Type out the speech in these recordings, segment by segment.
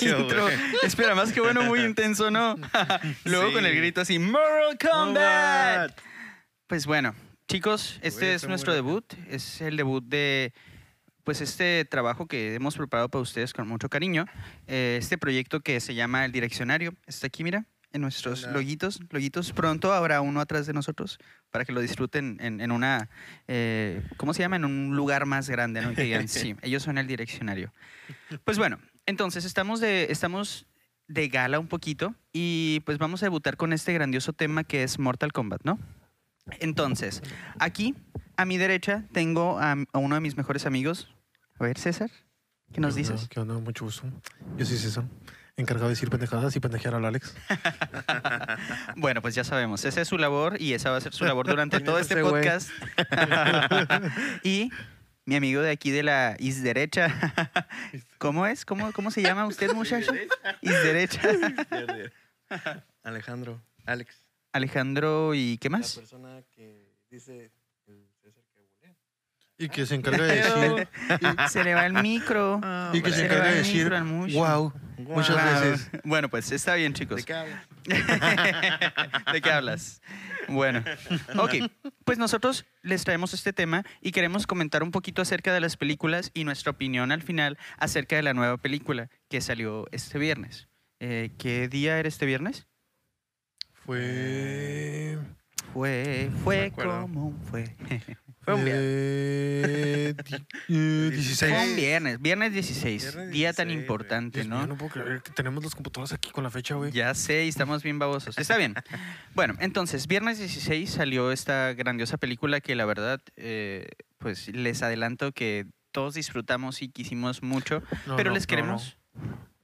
intro. Espera, más que bueno, muy intenso, ¿no? Luego Sí. con el grito así, Mortal Kombat. Pues bueno, chicos, este es nuestro debut. Es el debut de pues este trabajo que hemos preparado para ustedes con mucho cariño. Eh, este proyecto que se llama El Direccionario. Está aquí, mira, en nuestros Hola. loguitos. Loguitos. Pronto habrá uno atrás de nosotros para que lo disfruten en, en una, eh, ¿cómo se llama? En un lugar más grande, ¿no? Y que digan, sí, ellos son el Direccionario. Pues bueno, entonces estamos de, estamos de gala un poquito y pues vamos a debutar con este grandioso tema que es Mortal Kombat, ¿no? Entonces, aquí a mi derecha tengo a, a uno de mis mejores amigos. A ver, César, ¿qué nos ¿Qué onda? dices? ¿Qué onda? Mucho gusto. Yo soy César, encargado de decir pendejadas y pendejear al Alex. Bueno, pues ya sabemos, esa es su labor y esa va a ser su labor durante ¿Quién todo es este podcast. y mi amigo de aquí de la is derecha, ¿cómo es? ¿Cómo, cómo se llama usted, muchacho? Is derecha. Alejandro, Alex. Alejandro y ¿qué La más? persona que dice el César que volea. Y que se encarga de decir, Se le va el micro. y que Se se encarga de decir, wow, muchas Wow. veces. Bueno, pues está bien, chicos. ¿De qué hablas? ¿De qué hablas? Bueno, ok. Pues nosotros les traemos este tema y queremos comentar un poquito acerca de las películas y nuestra opinión al final acerca de la nueva película que salió este viernes. Eh, ¿Qué día era este viernes? Fue... Fue, fue acuerdo. como fue. Fue un eh, di- eh, 16. Fue un viernes, viernes 16, Viernes día tan 16, güey. importante, Dios mío, ¿no? no puedo creer que tenemos las computadoras aquí con la fecha, güey. Ya sé, y estamos bien babosos. Está bien. Bueno, entonces, viernes 16 salió esta grandiosa película que la verdad, eh, pues les adelanto que todos disfrutamos y quisimos mucho, No, pero no, les no, queremos...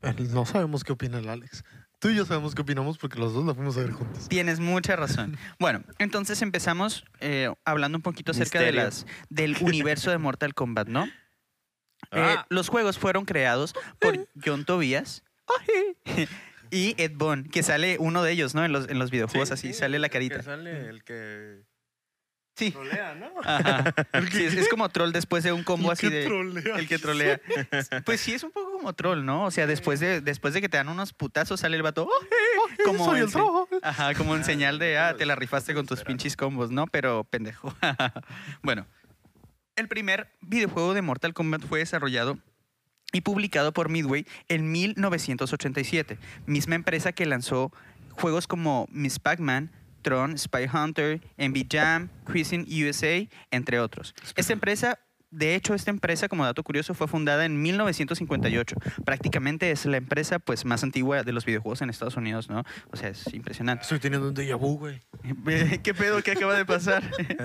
No. No sabemos qué opina el Alex. Tú y yo sabemos qué opinamos porque los dos la fuimos a ver juntos. Tienes mucha razón. Bueno, entonces empezamos eh, hablando un poquito acerca de las, del universo de Mortal Kombat, ¿no? Eh, Ah. los juegos fueron creados por John Tobias y Ed Boon, que sale uno de ellos, ¿no? En los, en los videojuegos, Sí, así sí, sale la carita. que sale el que Sí. trolea, ¿no? Ajá. Sí, es, es como troll después de un combo así de. trolea. El que trolea. Pues sí, es un poco como troll, ¿no? O sea, después de, después de que te dan unos putazos, sale el vato. "Oh, como Soy el troll. Ajá, como en Ah, señal de, ah, te la rifaste con tus pinches combos, ¿no? Pero pendejo. bueno, el primer videojuego de Mortal Kombat fue desarrollado y publicado por Midway en 1987, misma empresa que lanzó juegos como Miss Pac-Man, Tron, Spy Hunter, MB Jam, Cruising USA, entre otros. Esta empresa, de hecho, esta empresa, como dato curioso, fue fundada en 1958. Prácticamente es la empresa pues, más antigua de los videojuegos en Estados Unidos, ¿no? O sea, es impresionante. Estoy teniendo un déjà vu, güey. ¿Qué pedo? ¿Qué acaba de pasar?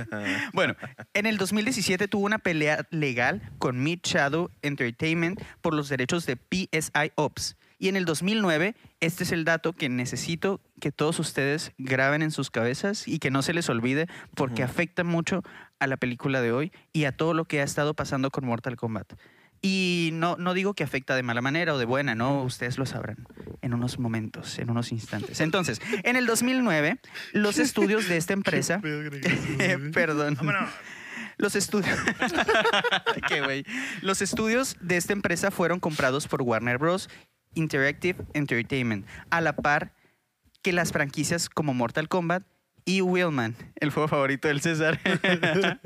bueno, en el 2017 tuvo una pelea legal con Mid Shadow Entertainment por los derechos de PSI Ops. Y en el 2009, este es el dato que necesito que todos ustedes graben en sus cabezas y que no se les olvide porque Ujú. afecta mucho a la película de hoy y a todo lo que ha estado pasando con Mortal Kombat. Y no, no digo que afecta de mala manera o de buena, no, ustedes lo sabrán en unos momentos, en unos instantes. Entonces, en el 2009, los estudios de esta empresa... Perdón. Vámonos. Los estudios. Qué güey. Los estudios de esta empresa fueron comprados por Warner Bros. Interactive Entertainment, a la par que las franquicias como Mortal Kombat y Willman, el juego favorito del César.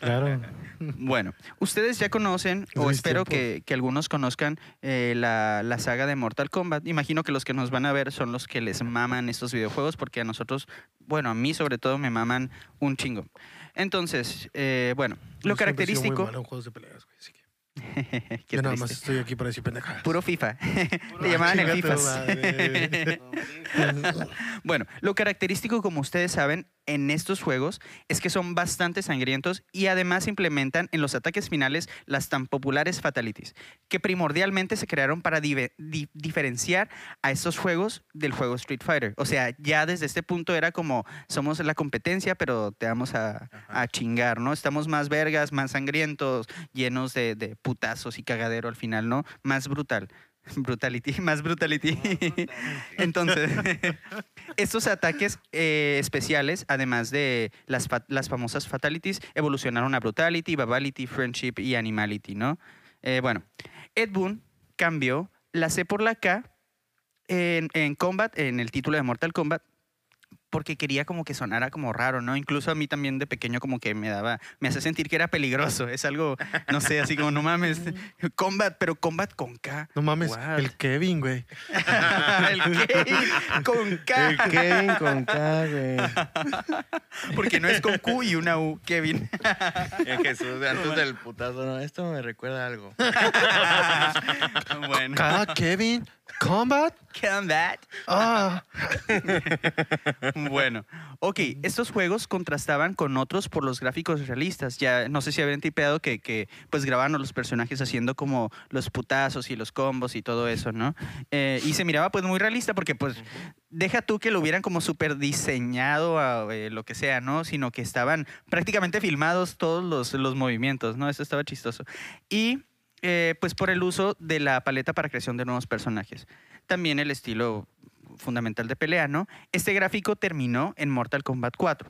Claro. bueno, ustedes ya conocen, o espero que, que algunos conozcan eh, la, la saga de Mortal Kombat. Imagino que los que nos van a ver son los que les maman estos videojuegos, porque a nosotros, bueno, a mí sobre todo me maman un chingo. Entonces, eh, bueno, lo característico... malo en juegos de peleas, güey, yo nada más estoy aquí para decir pendejadas. Puro FIFA. Le llamaban el FIFA. bueno, lo característico, como ustedes saben, en estos juegos es que son bastante sangrientos y además implementan en los ataques finales las tan populares fatalities, que primordialmente se crearon para di- diferenciar a estos juegos del juego Street Fighter. O sea, ya desde este punto era como somos la competencia, pero te vamos a, chingar, ¿no? Estamos más vergas, más sangrientos, llenos de, de putazos y cagadero al final, ¿no? Más brutal. Brutality, más brutality. Entonces, estos ataques eh, especiales, además de las, fa- las famosas fatalities, evolucionaron a brutality, babality, friendship y animality, ¿no? Eh, bueno, Ed Boon cambió la C por la K en, en Combat, en el título de Mortal Kombat, porque quería como que sonara como raro, ¿no? Incluso a mí también de pequeño como que me daba, me hace sentir que era peligroso. Es algo, no sé, así como, no mames, Combat, pero Combat con K. No mames, What? el Kevin, güey. el Kevin con K. El Kevin con K, güey. Porque no es con Q y una U, Kevin. El Jesús, antes del putazo, no, esto me recuerda a algo. bueno. K, Kevin, Combat. Combat. Ah, Bueno, ok, estos juegos contrastaban con otros por los gráficos realistas. Ya no sé si habían tipeado que, que pues grababan a los personajes haciendo como los putazos y los combos y todo eso, ¿no? Eh, y se miraba pues muy realista porque pues deja tú que lo hubieran como súper diseñado a eh, lo que sea, ¿no? Sino que estaban prácticamente filmados todos los, los movimientos, ¿no? Eso estaba chistoso. Y eh, pues por el uso de la paleta para creación de nuevos personajes. También el estilo fundamental de pelea, ¿no? Este gráfico terminó en Mortal Kombat 4,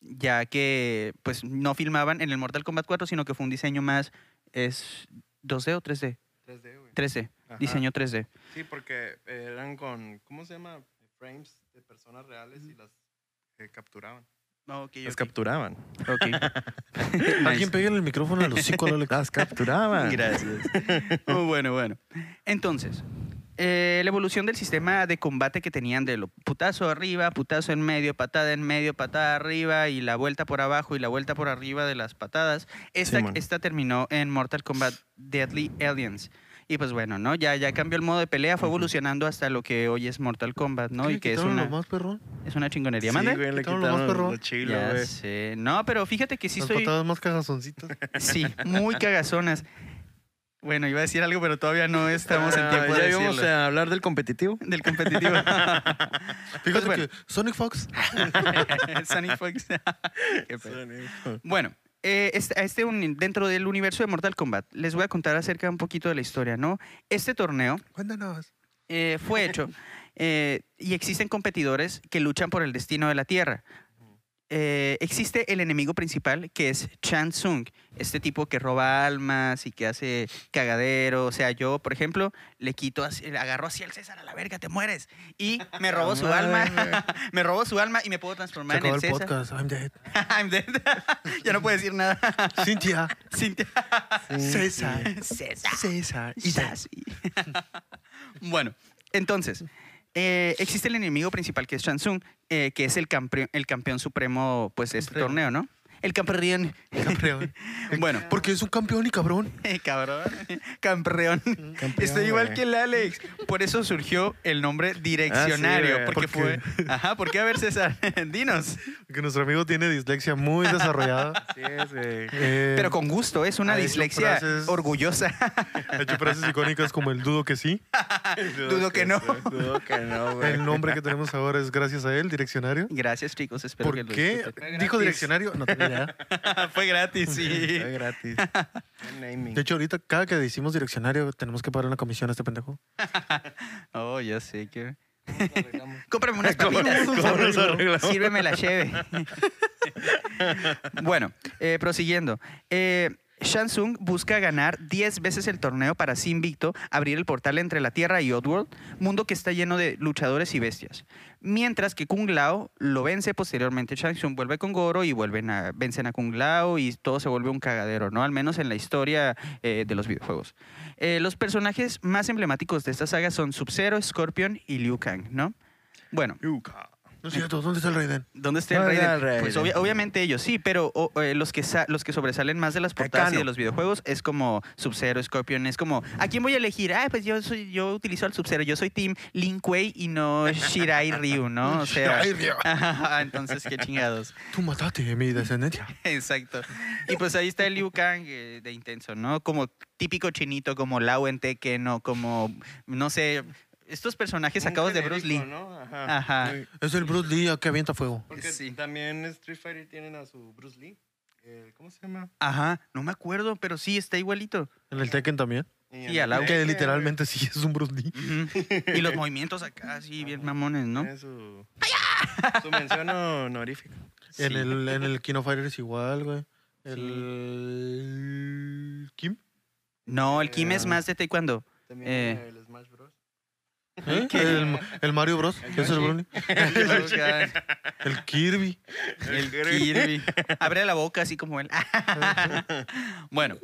ya que pues no filmaban en el Mortal Kombat 4, sino que fue un diseño más, ¿es 2D o 3D? 3D, güey. 3D, Ajá. diseño 3D. Sí, porque eran con, ¿cómo se llama? Frames de personas reales y las eh, capturaban. Ok, Las ok, capturaban. ok. alguien Nice. pégale el micrófono a los Alex. Las capturaban. Gracias. Oh, bueno, bueno. Entonces, eh, la evolución del sistema de combate que tenían de lo putazo arriba, putazo en medio, patada en medio, patada arriba y la vuelta por abajo y la vuelta por arriba de las patadas, esta, esta terminó en Mortal Kombat Deadly Aliens. Y pues bueno, ¿no? Ya, ya cambió el modo de pelea, fue evolucionando hasta lo que hoy es Mortal Kombat, ¿no? ¿Qué Y que es una, lo más perrón? es una chingonería. Sí, ¿Mande? güey, le Quitaron lo más perrón. lo chilo, ya güey. sé. No, pero fíjate que sí Las más cagazoncitas. Sí, muy cagazonas. Bueno, iba a decir algo, pero todavía no estamos en Ah, tiempo de ya íbamos decirlo. a hablar del competitivo. Del competitivo. Fíjate bueno. que Sonic Fox. Sonic Fox. Qué. Bueno, eh, este, este dentro del universo de Mortal Kombat, les voy a contar acerca un poquito de la historia, ¿no? Este torneo Cuéntanos. eh, fue hecho eh, y existen competidores que luchan por el destino de la Tierra. Eh, existe el enemigo principal que es Chan Tsung, este tipo que roba almas y que hace cagadero. O sea, yo, por ejemplo, le quito, agarro así al César a la verga, te mueres. Y me robo su alma, me robo su alma y me puedo Se transformar en el el César. podcast. I'm dead. I'm dead. ya no puedo decir nada. Cintia. Cintia. César. César. César. Y bueno, entonces, eh, existe el enemigo principal que es Shansung, eh, que es el, campeón el campeón supremo pues, de este torneo, ¿no? El campeón. Campeón. Bueno, Porque es un campeón y cabrón. cabrón. Campeón. Campeón, Estoy igual güey. que el Alex. Por eso surgió el nombre direccionario. güey. porque fue. Ajá, ¿por qué? A ver, César, dinos. Que nuestro amigo tiene dislexia muy desarrollada. Sí, güey. Eh, Pero con gusto, es una dislexia frases- orgullosa. Ha hecho frases icónicas como el dudo que sí. Dudo que no. sí, Dudo que no, güey. El nombre que tenemos ahora es gracias a él, direccionario. Gracias, chicos. Espero que ¿Por lo qué? Dijo direccionario. No tengo Fue gratis, sí. Fue gratis. De hecho, ahorita cada que decimos direccionario tenemos que pagar una comisión a este pendejo. Oh, ya sé que. Cómprame unas ¿Cómo- papitas. Sírveme la cheve. bueno, eh, prosiguiendo. Eh, Shansung busca ganar 10 veces el torneo para así invicto abrir el portal entre la Tierra y Oddworld, mundo que está lleno de luchadores y bestias. Mientras que Kung Lao lo vence posteriormente, Shansung vuelve con Goro y vuelven a, vencen a Kung Lao y todo se vuelve un cagadero, ¿no? Al menos en la historia eh, de los videojuegos. Eh, los personajes más emblemáticos de esta saga son Sub-Zero, Scorpion y Liu Kang, ¿no? Bueno, No es cierto, ¿dónde está el Raiden? ¿Dónde está el ¿Dónde Raiden? está el Pues obvia- obviamente ellos sí, pero o- eh, los, que sa- los que sobresalen más de las portadas y de los videojuegos es como Sub-Zero, Scorpion, es como, ¿a quién voy a elegir? Ah, pues yo soy, yo utilizo al Sub-Zero, yo soy Team Lin Kuei y no Shirai Ryu, ¿no? O sea, Ay, Dios. ajá, entonces qué chingados. Tú mataste a mi descendencia. Exacto. Y pues ahí está el Liu Kang eh, de intenso, ¿no? Como típico chinito, como Lao en Tekken o como, no sé, estos personajes sacados de Bruce Lee. Ajá. Es el Bruce Lee que avienta fuego. Porque Sí. también Street Fighter tienen a su Bruce Lee. El- ¿Cómo se llama? Ajá, no me acuerdo, pero sí, está igualito. En el Tekken también. Y Sí, al lado. Que literalmente sí es un Bruce Lee. Y los movimientos acá, sí, bien mamones, ¿no? Tiene su, su mención honorífica. En el, en el Kino Fighter es igual, güey. El. Kim. No, el Kim es Eh, más de taekwondo. También Eh. el. ¿Eh? El, el Mario Bros. El ¿Qué es el. Brony? El Kirby. El Kirby. Abre la boca así como él. bueno.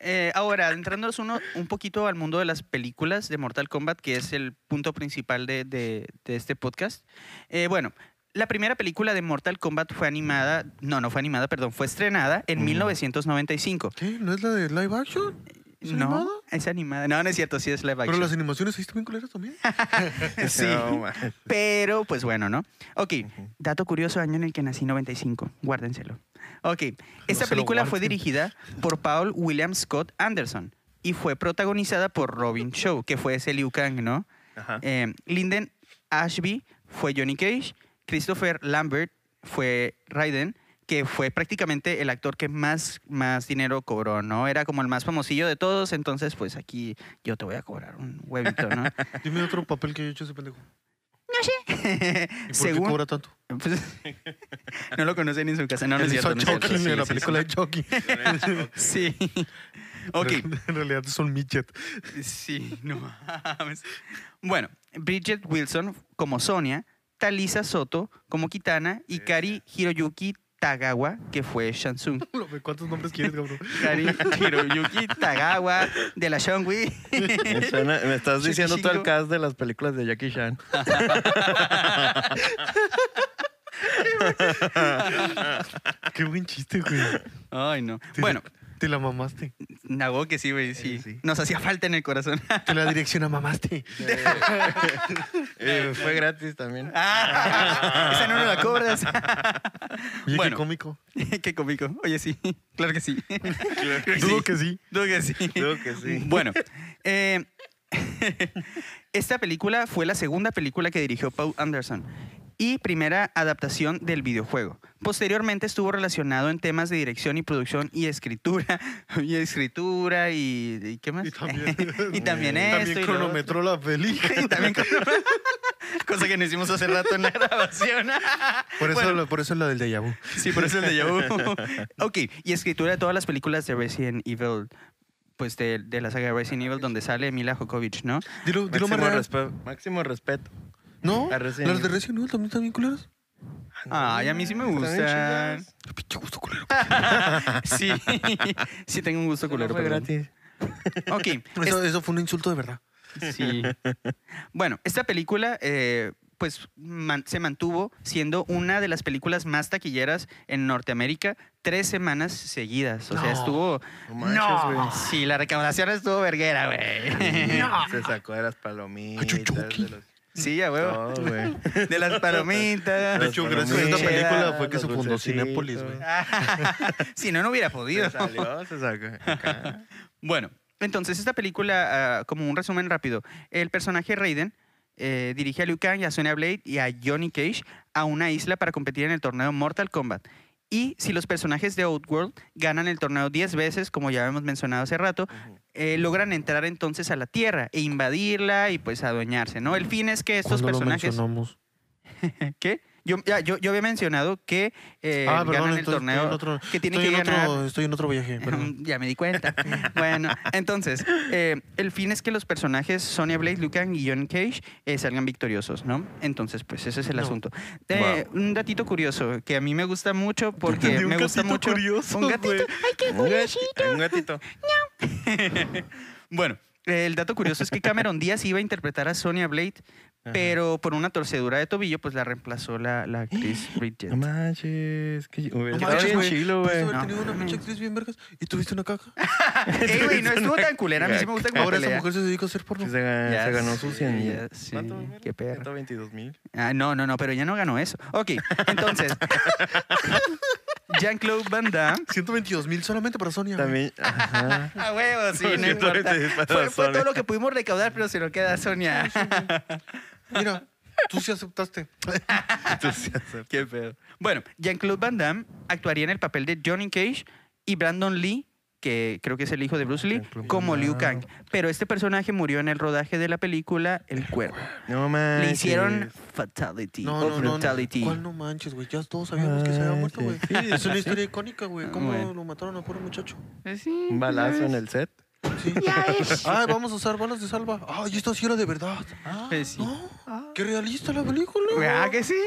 Eh, ahora, adentrándonos uno, un poquito al mundo de las películas de Mortal Kombat, que es el punto principal de, de- de este podcast. Eh, bueno, la primera película de Mortal Kombat fue animada, no, no fue animada, perdón, fue estrenada en Mm. 1995. ¿Qué? ¿No es la de live action? ¿Es no, animada? es animada. No, no es cierto, sí es live Pero action. las animaciones ahí están bien culeras también. Sí. No. Pero, pues bueno, ¿no? Ok, dato curioso, año en el que nací, 95. Guárdenselo. Ok, esta película fue dirigida por Paul William Scott Anderson y fue protagonizada por Robin Shaw, que fue ese Liu Kang, ¿no? Ajá. Eh, Lyndon Ashby fue Johnny Cage, Christopher Lambert fue Raiden, que fue prácticamente el actor que más, más dinero cobró, ¿no? Era como el más famosillo de todos, entonces pues aquí yo te voy a cobrar un huevito, ¿no? Dime otro papel que haya hecho ese pendejo. ¿Y por qué cobra tanto? pues, no lo conocen ni en su casa, no, no es cierto. no. Chucky Sí, en la sí, película de Chucky. Sí. Ok, En realidad son midget. sí, no mames. Bueno, Bridget Wilson como Sonia, Talisa Soto como Kitana y Kari Hiroyuki Tagawa, que fue Shansung. ¿Cuántos nombres quieres, cabrón? Kari Hiroyuki Tagawa de la Shangwi. Me, suena- me estás diciendo todo el cast de las películas de Jackie Chan. Qué buen chiste, güey. Ay, no. Bueno, Te la mamaste. Nago que sí, güey, sí. Eh, sí. Nos hacía falta en el corazón. Te la dirección a mamaste. Eh, fue gratis también. Ah, esa no nos la cobras. Oye, Bueno. qué cómico. Qué cómico. Oye, sí, claro que sí. Dudo que sí. Dudo que sí. Creo que sí. Bueno, eh, esta película fue la segunda película que dirigió Paul Anderson y primera adaptación del videojuego. Posteriormente estuvo relacionado en temas de dirección y producción y escritura, y escritura y, ¿y qué más? Y también, Y también esto también y lo cronometró la otro. Y también cosa que no hicimos hace rato en la grabación. Por eso, Bueno, lo- por eso es la del déjà vu. Sí, por eso el de vu. ok, y escritura de todas las películas de Resident Evil, pues de, de la saga de Resident Evil, donde sale Mila Jokovic, ¿no? Dilo, dilo Máximo, real. respe- máximo respeto. ¿No? Las de. Resident Evil también están bien culeras. Ay, a mí sí me gustan. Pinche gusto culero. sí, sí tengo un gusto No culero. fue perdón. gratis. Ok, Eso, eso fue un insulto de verdad. sí. Bueno, esta película, eh, pues, man- se mantuvo siendo una de las películas más taquilleras en Norteamérica tres semanas seguidas. O sea, No. estuvo... No manches, güey. Sí, la recaudación estuvo verguera, güey. Se sacó de las palomitas. De los... Sí, a huevo. Todo, güey. De las palomitas. De hecho, gracias a esta película fue que se fundó. Cinépolis, güey. si no, no hubiera podido. Se salió, se sacó. Acá. Bueno, entonces esta película, ah, como un resumen rápido, el personaje Raiden eh, dirige a Liu Kang y a Sonya Blade y a Johnny Cage a una isla para competir en el torneo Mortal Kombat. Y si los personajes de Outworld ganan el torneo 10 veces, como ya hemos mencionado hace rato, eh, logran entrar entonces a la Tierra e invadirla y pues adueñarse, ¿no? El fin es que estos ¿Cuándo lo personajes... mencionamos? ¿Qué? Yo, ya, yo, yo había mencionado que eh, ah, perdón, ganan el entonces estoy en torneo otro, que estoy que en ganar... otro, estoy en otro viaje. ya me di cuenta. bueno, entonces, eh, el fin es que los personajes Sonya Blade, Liu Kang y John Cage eh, salgan victoriosos, ¿no? Entonces, pues ese es el No. asunto. Eh, Un datito curioso que a mí me gusta mucho porque me gusta gatito mucho. curioso, un gatito. Ay, qué Un gat- Un gatito. Bueno, el dato curioso es que Cameron Díaz iba a interpretar a Sonya Blade, Ajá. pero por una torcedura de tobillo, pues la reemplazó la, la actriz Bridget. No manches. Que hubiera No manches, bien güey. chilo, güey. haber No, tenido una pinche actriz bien vergas y tuviste una caja. Ey, güey, no estuvo tan culera. A mí sí me gusta como Ahora esa pelea. mujer se dedica a hacer porno. Sí, se, ga- Ya se ganó sus 100 sé, mil. ya sé, ¿Cuánto, mira? qué perro. 122 mil. Ah, no, no, no, pero ya no ganó eso. Ok, entonces. Jean-Claude Van Damme. 122 mil solamente para Sonia. También. Ajá. A huevo, sí, no cierto, importa. Fue, fue todo lo que pudimos recaudar, pero se lo queda a Sonia. Mira, tú sí aceptaste. Entonces, hacer- Qué pedo. Bueno, Jean-Claude Van Damme actuaría en el papel de Johnny Cage y Brandon Lee, que creo que es el hijo de Bruce Lee, como Liu. Kang. Pero este personaje murió en el rodaje de la película El Cuervo. No manches. Le hicieron Fatality. No, o no, no. Brutality. ¿Cuál no manches, güey? Ya todos sabíamos que se había muerto, güey. Sí, Es una historia icónica, güey. ¿Cómo Bueno. lo mataron a pobre muchacho? Sí, Un balazo en el set. Sí. Ay, vamos a usar balas de salva. Ay, esto sí era de verdad. Pues sí. No, qué realista la película. Ah, que sí.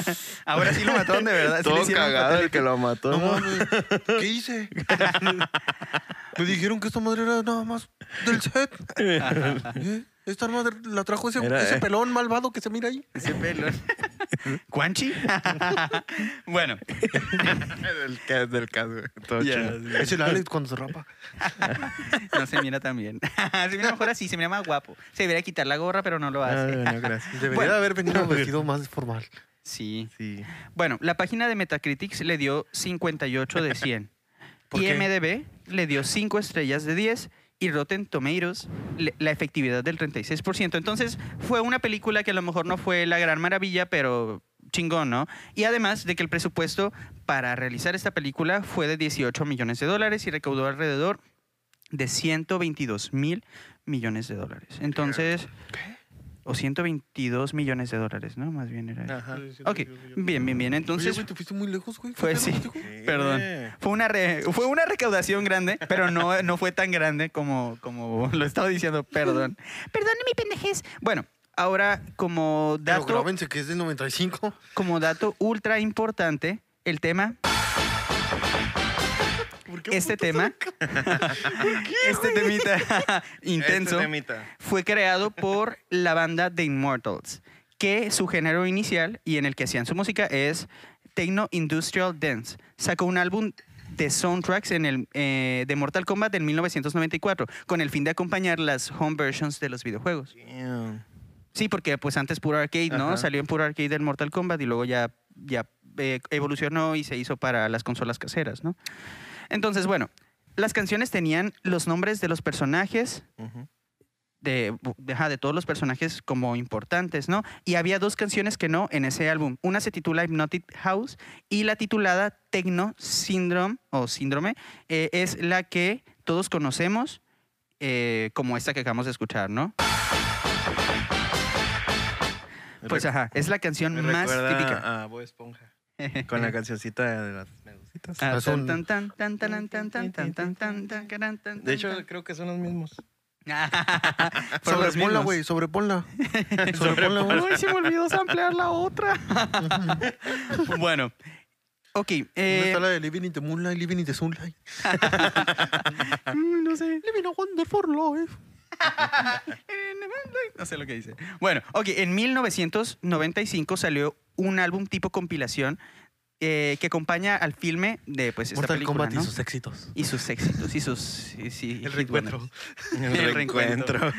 Ahora sí lo mataron de verdad. Sí Todo hicieron cagado el que lo mató. No ¿no? mames. ¿Qué hice? Me dijeron que esta madre era nada más del set. ¿Eh? Esta madre la trajo ese, Era, ese eh. pelón malvado que se mira ahí. Ese pelón. ¿Cuanchi? bueno. del, ca- del caso. Todo chido. Es el Alex cuando se rapa. No se mira tan bien. se mira mejor así, se mira más guapo. Se debería quitar la gorra, pero no lo hace. no, gracias. Debería Bueno. haber venido vestido más formal. Sí. Sí. Bueno, la página de Metacritics le dio 58 de 100. ¿Por qué? IMDB le dio 5 estrellas de 10 y Rotten Tomatoes la efectividad del 36%. Entonces fue una película que a lo mejor no fue la gran maravilla, pero chingón, ¿no? Y además de que el presupuesto para realizar esta película fue de 18 millones de dólares y recaudó alrededor de 122 mil millones de dólares. Entonces... O 122 millones de dólares, ¿no? Más bien era eso. Ajá. Ok, bien, bien, bien. Oye, Entonces, güey, te fuiste muy lejos, güey. Fue ¿Qué sí. Perdón. fue una, re- fue una recaudación grande, pero no, no fue tan grande como, como lo estaba diciendo. Perdón. Perdón, mi pendejez. Bueno, ahora como Pero dato, grábense que es del 95. como dato ultra importante, el tema, este tema, este temita intenso, Este temita. fue creado por la banda The Immortals, que su género inicial y en el que hacían su música es Techno Industrial Dance. Sacó un álbum de soundtracks en el, eh, de Mortal Kombat en 1994, con el fin de acompañar las home versions de los videojuegos. Damn. Sí, porque pues antes puro arcade, ¿no? Ajá. Salió en puro arcade del Mortal Kombat y luego ya, ya eh, evolucionó y se hizo para las consolas caseras, ¿no? Entonces, bueno, las canciones tenían los nombres de los personajes, de, de, todos los personajes como importantes, ¿no? Y había dos canciones que no en ese álbum. Una se titula Hypnotic House y la titulada Techno Syndrome o Síndrome eh, es la que todos conocemos eh, como esta que acabamos de escuchar, ¿no? Pues ajá, es la canción Me más típica. a Bob Esponja. Con la cancioncita de las Ah, Es un- tan, tan, tan, tan, tan, tan, tan, tan, tan, tan, tan, tan, De hecho, creo que son los mismos. Sobreponla, güey, sobreponla. sobreponla, güey. Uy, se me olvidó samplear la otra. bueno, ok. ¿Dónde eh, está la de Living in the Moonlight, Living in the Sunlight? mm, no sé. Living a Wonderful Life. No sé lo que dice. Bueno, ok. En 1995 salió un álbum tipo compilación eh, que acompaña al filme de pues esta Mortal película, Kombat ¿no? y sus éxitos. Y sus éxitos, y sus... sí, El reencuentro. wonders. El reencuentro.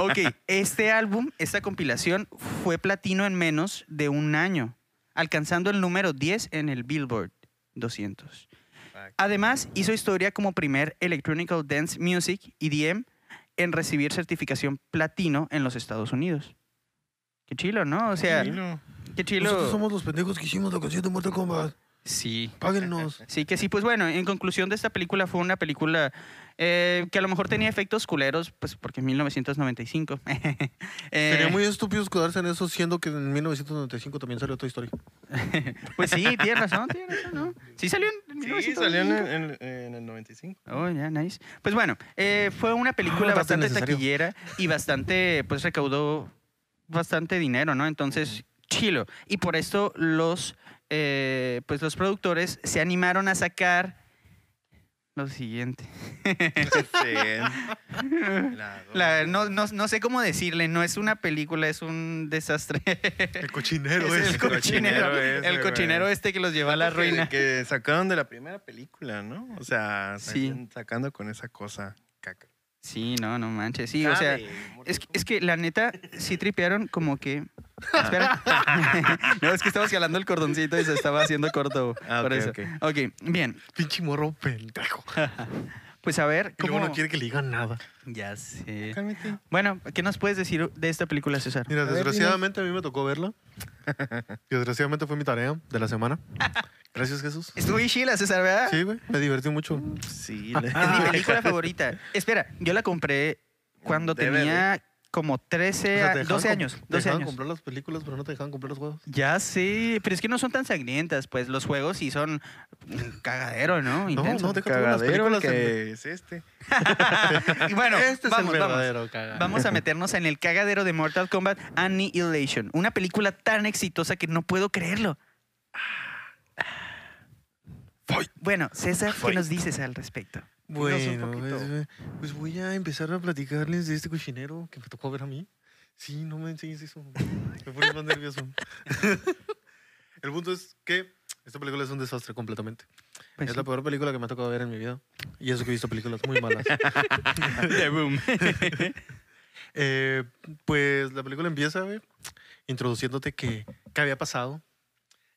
Ok, este álbum, esta compilación, fue platino en menos de un año, alcanzando el número 10 en el Billboard 200. Además, hizo historia como primer Electronic Dance Music, EDM, en recibir certificación platino en los Estados Unidos. Qué chilo, ¿no? O sea, Chilo. Qué chilo. Nosotros somos los pendejos que hicimos la canción de Mortal Kombat. Sí. Páguennos. Sí, que sí, pues bueno, en conclusión de esta película fue una película eh, que a lo mejor tenía efectos culeros, pues porque en 1995. Eh, Sería muy estúpido escudarse en eso, siendo que en 1995 también salió Toy Story. Pues sí, tienes razón, tienes razón, ¿no? Sí salió en, en Sí, 1995. salió en, en- en el 95. Oh, ya, nice. Pues bueno, eh, fue una película Ah, bastante taquillera y bastante, pues recaudó bastante dinero, ¿no? Entonces, chilo. Y por esto los, eh, pues los productores se animaron a sacar lo siguiente. La no, no, no sé cómo decirle, no es una película, es un desastre. El cochinero Es el cochinero, cochinero ese, el cochinero güey. este que los lleva a la Que- ruina. Que, sacaron de la primera película, ¿no? O sea, Sí. sacando con esa cosa caca. Sí, no, no manches. Sí, o sea, es, es que la neta sí tripearon como que. Espera. no, es que estamos jalando el cordoncito y se estaba haciendo corto. Ah, por ok, eso. ok. ok, bien. Pinche morro pendejo. Pues a ver, Y luego ¿cómo? no quiere que le digan nada. Ya sé. Cálmate. Bueno, ¿qué nos puedes decir de esta película, César? Mira, desgraciadamente a mí me tocó verla. Y desgraciadamente fue mi tarea de la semana. Gracias, Jesús. Estuvo chila, César, ¿verdad? Sí, güey, me divertí mucho. Sí, Es mi película favorita. Espera, yo la compré cuando tenía como 13, O sea, te a- dejaban 12 com- años. Te 12 dejaban años. comprar las películas, pero no te dejaban comprar los juegos. Ya sé, pero es que no son tan sangrientas, pues los juegos sí son un cagadero, ¿no? Intenso. no, deja tú las Cagadero películas en- que es este. Y bueno, este es vamos, el vamos. verdadero cagadero. Vamos a meternos en el cagadero de Mortal Kombat Annihilation, una película tan exitosa que no puedo creerlo. Bueno, César, ¿qué nos dices al respecto? Bueno, poquito. pues, pues voy a empezar a platicarles de este cochinero que me tocó ver a mí. Sí, no me enseñes eso. Me pones más nervioso. El punto es que esta película es un desastre completamente. Pues es sí. la peor película que me ha tocado ver en mi vida. Y eso que he visto películas muy malas. The Boom. Eh, pues la película empieza, güey, introduciéndote que qué había pasado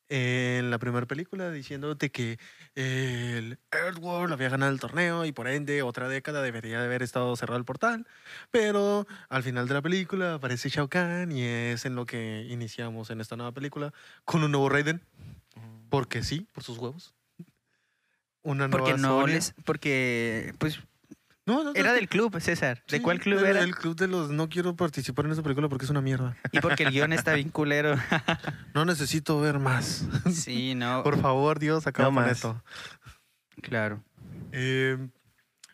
en la primera película, diciéndote que el Earthworld había ganado el torneo y por ende otra década debería de haber estado cerrado el portal. Pero al final de la película aparece Shao Kahn y es en lo que iniciamos en esta nueva película con un nuevo Raiden. Porque sí, por sus huevos. Una Porque nueva no Sonya. les. Porque, pues, No, no, no, era del club, César. ¿De sí, cuál club era? El club de los no quiero participar en esa película porque es una mierda. Y porque el guion está bien culero. No necesito ver más. Sí, no. Por favor, Dios, acaba No con esto. Claro. Eh,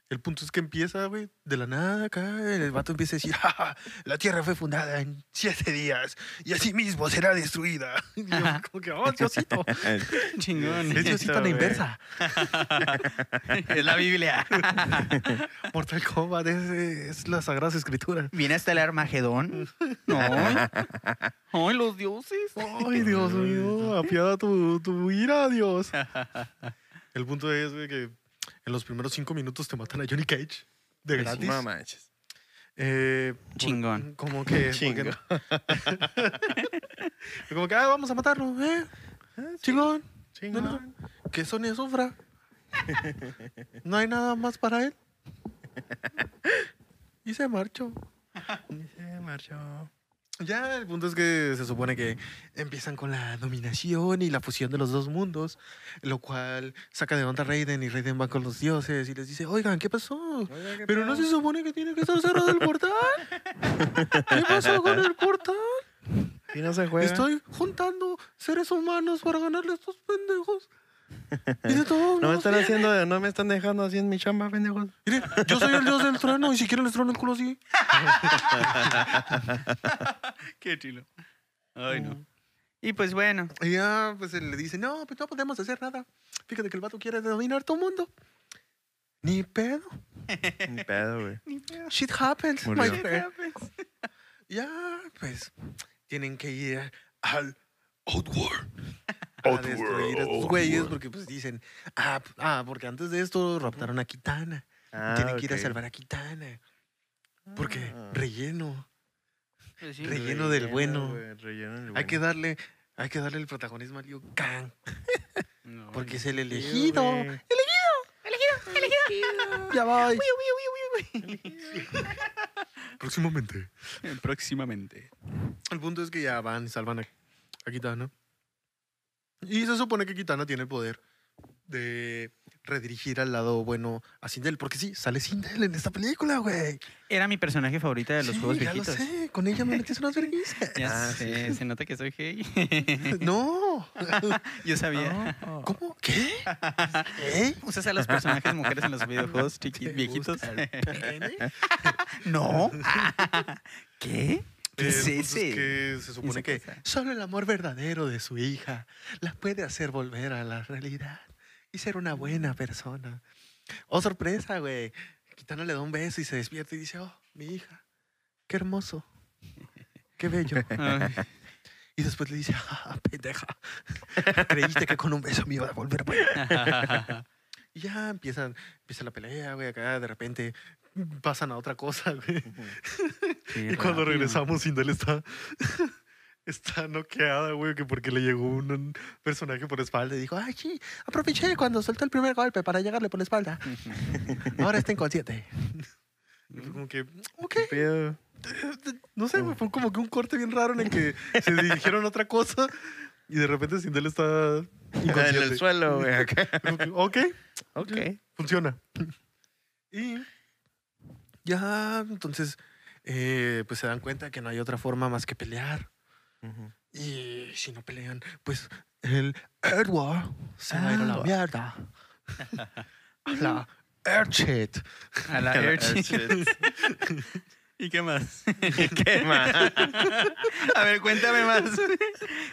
el punto es que empieza, güey, de la nada acá. El vato empieza a decir: "Ja, ja, La tierra fue fundada en siete días y así mismo será destruida. Y yo, como que, oh, Diosito. Chingón. Es Diosito a la inversa. es la Biblia. Mortal Kombat es, es las sagradas escrituras. Viene hasta el Armagedón. No. Ay, los dioses. Ay, Dios mío, apiada tu, tu ira, Dios. El punto es, güey, que en los primeros cinco minutos te matan a Johnny Cage. De gratis. No manches. Eh, por- Chingón. Como que. Chingón. como que, ah, vamos a matarlo, ¿eh? Chingón. Chingón. No, no. Que Sonia sufra. No hay nada más para él. Y se marchó. Se marchó. Ya, el punto es que se supone que empiezan con la dominación y la fusión de los dos mundos, lo cual saca de onda a Raiden y Raiden va con los dioses y les dice, oigan, ¿qué pasó? Oiga, ¿qué Pero no se supone que tiene que estar cerrado el portal. ¿Qué pasó con el portal? Si no se juega. Estoy juntando seres humanos para ganarle a estos pendejos. No me están haciendo, no me están dejando así en mi chamba, pendejos. Mire, yo soy el dios del trueno y si quieren les trueno el culo así. Qué chilo. Ay, no. Y pues bueno. Y ya, pues él le dice, no, pues no podemos hacer nada. Fíjate que el vato quiere dominar todo el mundo. Ni pedo. Ni pedo, güey. Shit happens, Murió. my friend. Ya, pues, tienen que ir al Outworld. A destruir a estos güeyes porque pues dicen, ah, p- ah, porque antes de esto raptaron a Kitana. Ah, tienen que ir a ok. salvar a Kitana. Porque Ah. relleno. Pues sí. Relleno del bueno. güey, relleno del Hay que darle, hay que darle el protagonismo a Liu Kang. No, Porque es el Sí, elegido. güey. Ya voy. Próximamente. Próximamente. El punto es que ya van y salvan a, a Kitana. Y se supone que Kitana tiene el poder de redirigir al lado bueno a Sindel. Porque sí, sale Sindel en esta película, güey. Era mi personaje favorito de los Sí, juegos ya viejitos. lo sé. Con ella me metes unas vergüenzas. Ya Ah, sé, se nota que soy gay. No. Yo sabía. ¿Cómo? ¿Qué? ¿Eh? ¿Usas a los personajes mujeres en los videojuegos chiquitos, ¿Te viejitos? el pene? no. ¿Qué? ¿Qué El es punto es ese? que se supone que solo el amor verdadero de su hija la puede hacer volver a la realidad y ser una buena persona. Oh, sorpresa, güey. Kitana le da un beso y se despierta y dice, oh, mi hija, qué hermoso, qué bello. Ay, Y después le dice, ah, pendeja, creíste que con un beso me iba a volver buena. Y ya empiezan, empieza la pelea, güey, acá de repente pasan a otra cosa, güey. qué Y cuando rápido. regresamos, Sindel está, está noqueada, güey, que porque le llegó un, un personaje por la espalda y dijo, ay, sí, aproveché cuando soltó el primer golpe para llegarle por la espalda. Ahora está inconsciente. Y fue como que, ok, no sé, güey, fue como que un corte bien raro en el que se dirigieron a otra cosa y de repente Sindel está En inconsciente. el suelo, güey, ok, Ok. funciona. Y ya, entonces eh, pues se dan cuenta que no hay otra forma más que pelear. Ujú. Y si no pelean, pues el Edward se va a ir a la mierda. A la Airshit. A la Airship. ¿Y qué más? ¿Qué más? A ver, cuéntame más.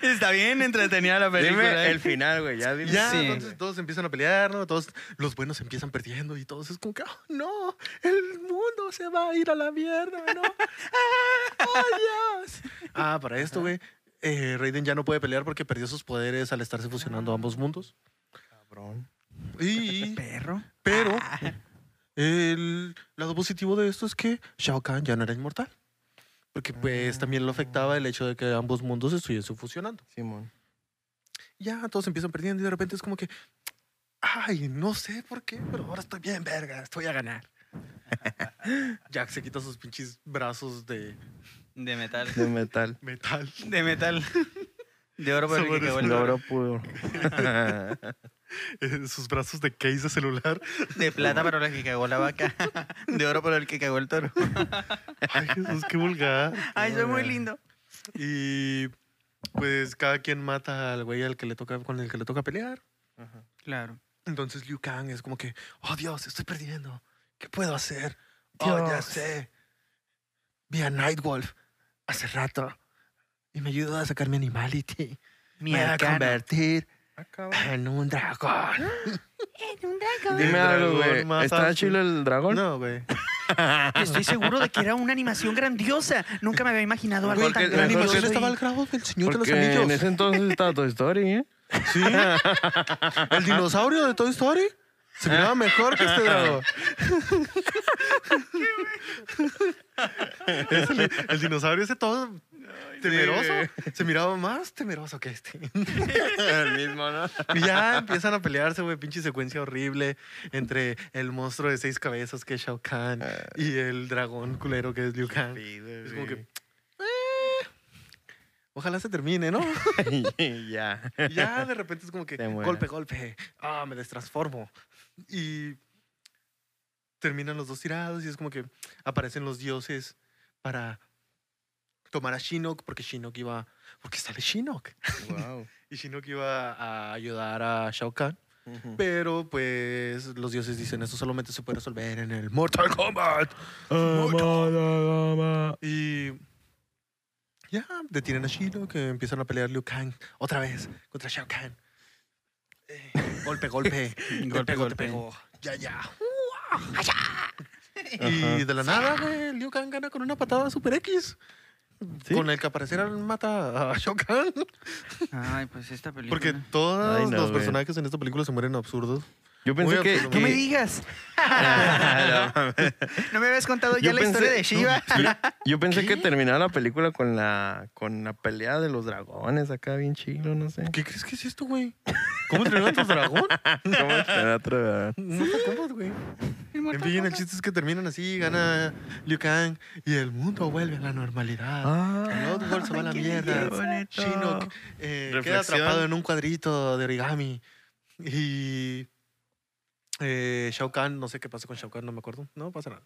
Está bien entretenida la película. Dime ¿eh? el final, güey. Ya dime. Ya, Sí. entonces todos empiezan a pelear, ¿no? Todos los buenos empiezan perdiendo y todos es como que, "Oh, no, el mundo se va a ir a la mierda, ¿no? ¡Ah, ¡Oh, Dios! Ah, para esto, güey, eh, Raiden ya no puede pelear porque perdió sus poderes al estarse fusionando ambos mundos. Cabrón. Y, Perro. pero, Ah, el lado positivo de esto es que Shao Kahn ya no era inmortal. Porque pues también lo afectaba el hecho de que ambos mundos estuviesen fusionando. Simón. ya todos empiezan perdiendo y de repente es como que, ay, no sé por qué, pero ahora estoy bien, verga, estoy a ganar. Jack se quita sus pinches brazos de de metal. De metal. metal, De metal. De oro por el que el oro puro. eh, sus brazos de case de celular. De plata para el que cagó la vaca. De oro por el que cagó el toro. Ay, Jesús, qué vulgar. Ay, soy muy lindo. Y pues cada quien mata al güey al que le toca, con el que le toca pelear. Ajá. Claro. Entonces Liu Kang es como que, oh Dios, estoy perdiendo. ¿Qué puedo hacer? Oh, ya Dios. sé. Vi a Nightwolf hace rato y me ayudó a sacar mi animality. Mi me voy a convertir Ah, cabrón. en un dragón. Dime algo, güey. dragón ¿Está alto. chilo el dragón? No, güey. Estoy seguro de que era una animación grandiosa. Nunca me había imaginado algo tan La grande. animación estaba al grado del Señor de los Porque Anillos. en ese entonces estaba Toy Story, ¿eh? Sí. El dinosaurio de Toy Story se miraba mejor que este dragón. Es el, el dinosaurio ese todo temeroso. Se miraba más temeroso que este. el mismo, ¿no? Y ya empiezan a pelearse, güey. Pinche secuencia horrible entre el monstruo de seis cabezas que es Shao Kahn y el dragón culero que es Liu Kang. Es como que. Ojalá se termine, ¿no? ya. Ya de repente es como que golpe, golpe. Ah, me destransformo. Y terminan los dos tirados y es como que aparecen los dioses para tomar a Shinnok porque Shinnok iba. Porque sale Shinnok. Wow. Y Shinnok iba a ayudar a Shao Kahn. Pero pues los dioses dicen esto solamente se puede resolver en el Mortal Kombat. Y ya detienen a Shinnok, que empiezan a pelear Liu Kang otra vez contra Shao Kahn. Eh, golpe, golpe. Golpe, golpe, pegó. Ya, ya. Y de la nada, güey, Liu Kang gana con una patada super X. ¿Sí? Con el que aparecerá mata a Shao Kahn. Ay, pues esta película. Porque todos Ay, no, los güey. personajes en esta película se mueren absurdos. Yo pensé que, absurdo. No me que- digas. No, mames. ¿No me habías contado ya Yo la pensé- historia de Shiva? Yo pensé que terminaba la película con la, con la pelea de los dragones acá, bien chilo, no sé. ¿Qué crees que es esto, güey? ¿Cómo entrenar a tu dragón? ¿Cómo era otro? No te güey. En fin, el chiste es que terminan así, gana Liu Kang y el mundo vuelve a la normalidad. Ah, El Outworld se va a la mierda. Shinnok eh, queda atrapado en un cuadrito de origami. Y eh, Shao Kahn, no sé qué pasa con Shao Kahn, no me acuerdo. No pasa nada.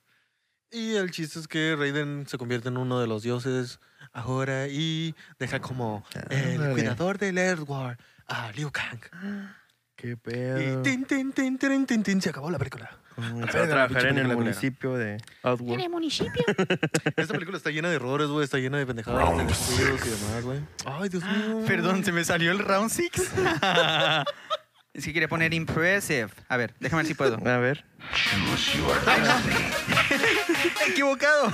Y el chiste es que Raiden se convierte en uno de los dioses ahora y deja como el Ándale. cuidador del Earthworld a Liu Kang. qué Y pedo. tin, tin, tin, tin, tin, tin, se acabó la película. Comenzó verga, a trabajar en el municipio de Outworld. municipio? Esta película está llena de errores, güey. Está llena de pendejadas, de descuidos y demás, güey. Ay, Dios mío. Perdón, se me salió el round six. es que quería poner impressive. A ver, déjame ver si puedo. A ver. Equivocado.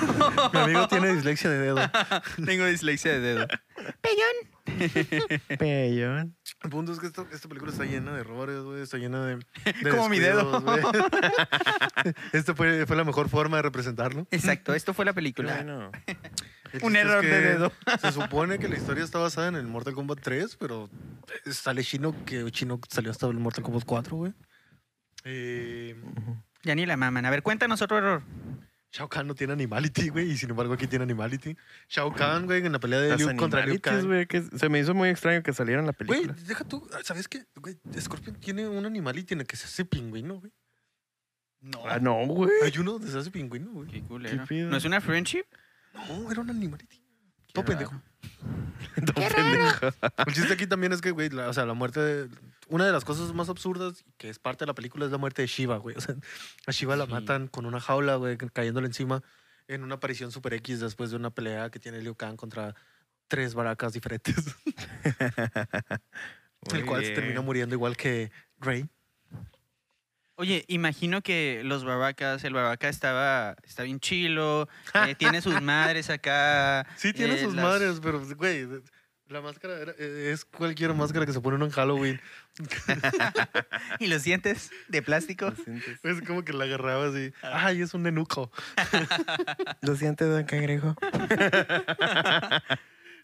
Mi amigo tiene dislexia de dedo. Tengo dislexia de dedo. Pellón. El punto es que esta, esta película está llena de errores, güey. Está llena de. de Como mi dedo. Esta fue, fue la mejor forma de representarlo. Exacto, esto fue la película. Bueno. El Un es error de dedo. Se supone que la historia está basada en el Mortal Kombat 3, pero sale Chino, que Chino salió hasta el Mortal Kombat 4, güey. Eh, Ya ni la maman. A ver, cuéntanos otro error. Shao Kahn no tiene Animality, güey, y sin embargo aquí tiene Animality. Shao Kahn, güey, en la pelea de Liu contra Liu Kang. güey, que se me hizo muy extraño que saliera en la Güey, película. deja tú, ¿sabes qué? Güey, Scorpion tiene un Animality en el que se hace pingüino, güey. No. Ah, no, güey. Hay uno donde se hace pingüino, güey. Qué culero. ¿Qué? ¿No es una friendship? No, era un animality. Todo pendejo. Todo pendejo. El chiste aquí también es que, güey, la- o sea, la muerte de... Una de las cosas más absurdas que es parte de la película es la muerte de Shiva, güey. O sea, a Shiva la matan con una jaula, güey, cayéndole encima en una aparición super X después de una pelea que tiene Liu Kang contra tres baracas diferentes. el cual se termina muriendo igual que Rey. Oye, imagino que los babacas, el babaca estaba, está bien chilo, eh, tiene sus madres acá. Sí, tiene eh, sus las- madres, pero, güey, la máscara era- eh, es cualquier máscara que se pone uno en Halloween. Y los dientes de plástico. Es como que la agarraba así. Ay, es un nenuco. lo sientes, don Cangrejo.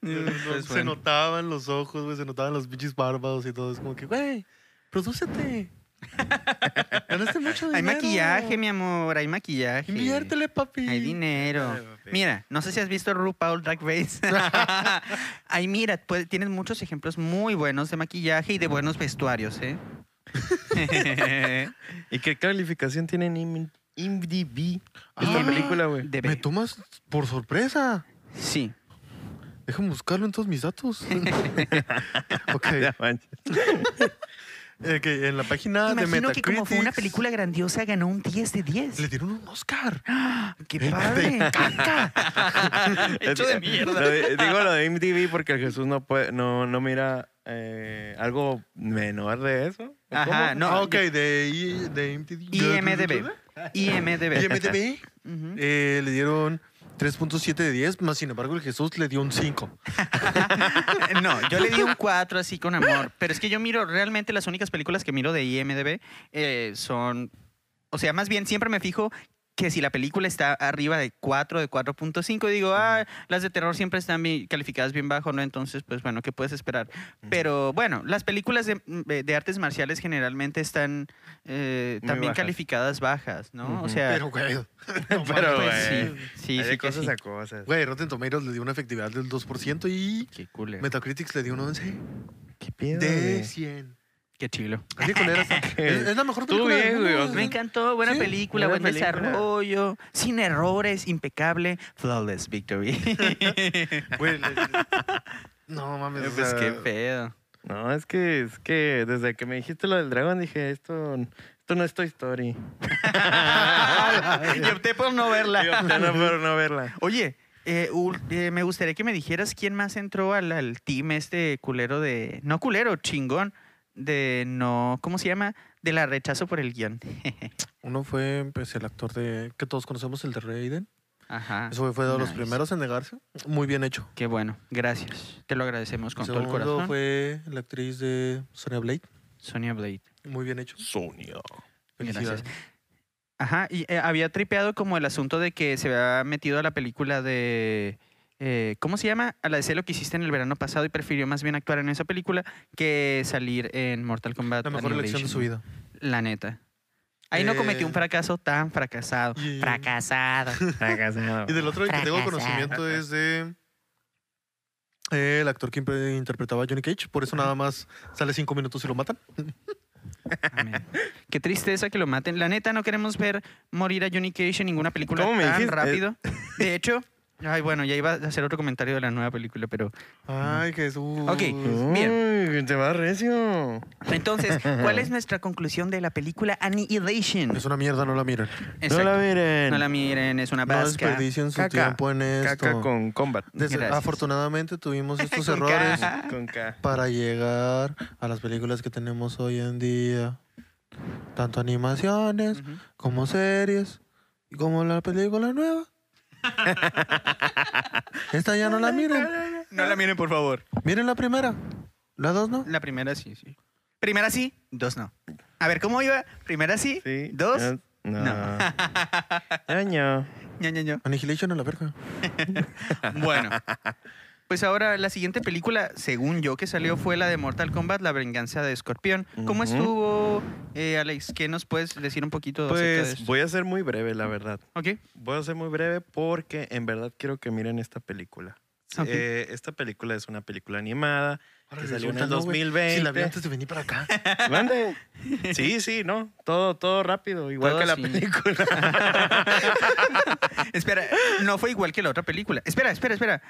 No, no, Pues se bueno. notaban los ojos, güey, se notaban los pinches párpados y todo. Es como que, güey, prodúcete. Ganaste mucho Hay dinero. maquillaje, mi amor, hay maquillaje. Inviértele, papi. Hay dinero. Ay, papi. Mira, no sé si has visto RuPaul Drag Race. Ahí mira, pues, tienes muchos ejemplos muy buenos de maquillaje y de buenos vestuarios, ¿eh? ¿Y qué calificación tiene en IM- IMDb esta Ah, película, güey? Me tomas por sorpresa. Sí. Déjame buscarlo en todos mis datos. ok. Eh, que en la página de Imagino que como fue una Metacritic película grandiosa, ganó un 10 de 10. Le dieron un Oscar. ¡Qué Me padre! encanta. Hecho de mierda. Lo de- digo lo de IMDb porque el Jesús no puede, no, no mira eh, algo menor de eso. ¿o Ajá, no. ah, ok, de, I- de IMDb. IMDB. IMDB. IMDb. Ujú. Eh, le dieron 3.7 de 10, más sin embargo el Jesús le dio un 5. No, yo le di un 4 así con amor. Pero es que yo miro, realmente las únicas películas que miro de IMDB eh, son. O sea, más bien siempre me fijo que si la película está arriba de 4, de 4.5, digo, ah, las de terror siempre están bien- calificadas bien bajo, ¿no? Entonces, pues bueno, ¿qué puedes esperar? Pero bueno, las películas de, de artes marciales generalmente están eh, también bajas. calificadas bajas, ¿no? O sea, Pero, güey. no Pero, pues güey, sí, sí, Hay sí de cosas sí. a cosas. Güey, Rotten Tomatoes le dio una efectividad del 2% y Qué culero. Metacritic le dio un 11 ¿Qué pedo, de güey? 100. Qué chilo. Así es, es la mejor película. del bien, güey, o Me encantó, buena Sí, película, buena buen película. desarrollo, sin errores, impecable, flawless victory. Güey, le- no mames. o pues sea, qué pedo. No, es que, es que desde que me dijiste lo del dragón dije, esto, esto no es Toy Story. y opté por no Yo verla. opté no por no verla. Oye, eh, ul- eh, me gustaría que me dijeras quién más entró al, al team este culero de... No culero, chingón. De no... ¿Cómo se llama? De la rechazo por el guion. Uno fue pues, el actor de que todos conocemos, el de Raiden. Ajá. Eso fue de los primeros en negarse. Muy bien hecho. Qué bueno, gracias. Te lo agradecemos con el todo el segundo corazón. fue la actriz de Sonya Blade. Sonia Blade. Muy bien hecho. Sonia. Felicidades. Gracias. Ajá, y eh, había tripeado como el asunto de que se había metido a la película de... eh, ¿Cómo se llama? A la de sé lo que hiciste en el verano pasado y prefirió más bien actuar en esa película que salir en Mortal Kombat. La mejor elección de su vida. La neta. Ahí no cometió un Eh, fracaso tan fracasado. y- Fracasado. Fracasado. Y del otro que tengo conocimiento es de eh, el actor que interpretaba a Johnny Cage. Por eso nada más sale cinco minutos y lo matan. Amén. Qué tristeza que lo maten. La neta, no queremos ver morir a Johnny Cage en ninguna película ¿Cómo me tan dijiste? rápido. De hecho, ay, bueno, ya iba a hacer otro comentario de la nueva película, pero Ay, Jesús. Ok. Bien. Uy, te va recio. Entonces, ¿cuál es nuestra conclusión de la película Annihilation? Es una mierda, no la miren. No Exacto. la miren. No la miren, es una No vasca. desperdicien su Caca. tiempo en esto. Caca con combat. Des- Gracias. afortunadamente tuvimos estos Con errores K. Con K. para llegar a las películas que tenemos hoy en día. Tanto animaciones Ujú. como series y como la película nueva. Esta ya no la miren. No la miren, por favor. Miren la primera. La dos no. La primera sí, sí. Primera sí, dos no. A ver, ¿cómo iba? Primera sí, Sí. dos. No. No. Año. ña, ña, ña. Annihilation a la verga. Bueno. Pues ahora la siguiente película, según yo, que salió fue la de Mortal Kombat, La venganza de Escorpión. ¿Cómo estuvo, eh, Alex? ¿Qué nos puedes decir un poquito acerca de Pues esto? voy a ser muy breve, la verdad. Ok. Voy a ser muy breve porque en verdad quiero que miren esta película. Ok. Eh, esta película es una película animada Ahora que salió en el no, güey. 2020. Si la vi antes de venir para acá. Mande. Sí, sí, no. Todo, todo rápido, igual Todo que la sí. película. Espera, no fue igual que la otra película. Espera, espera, espera.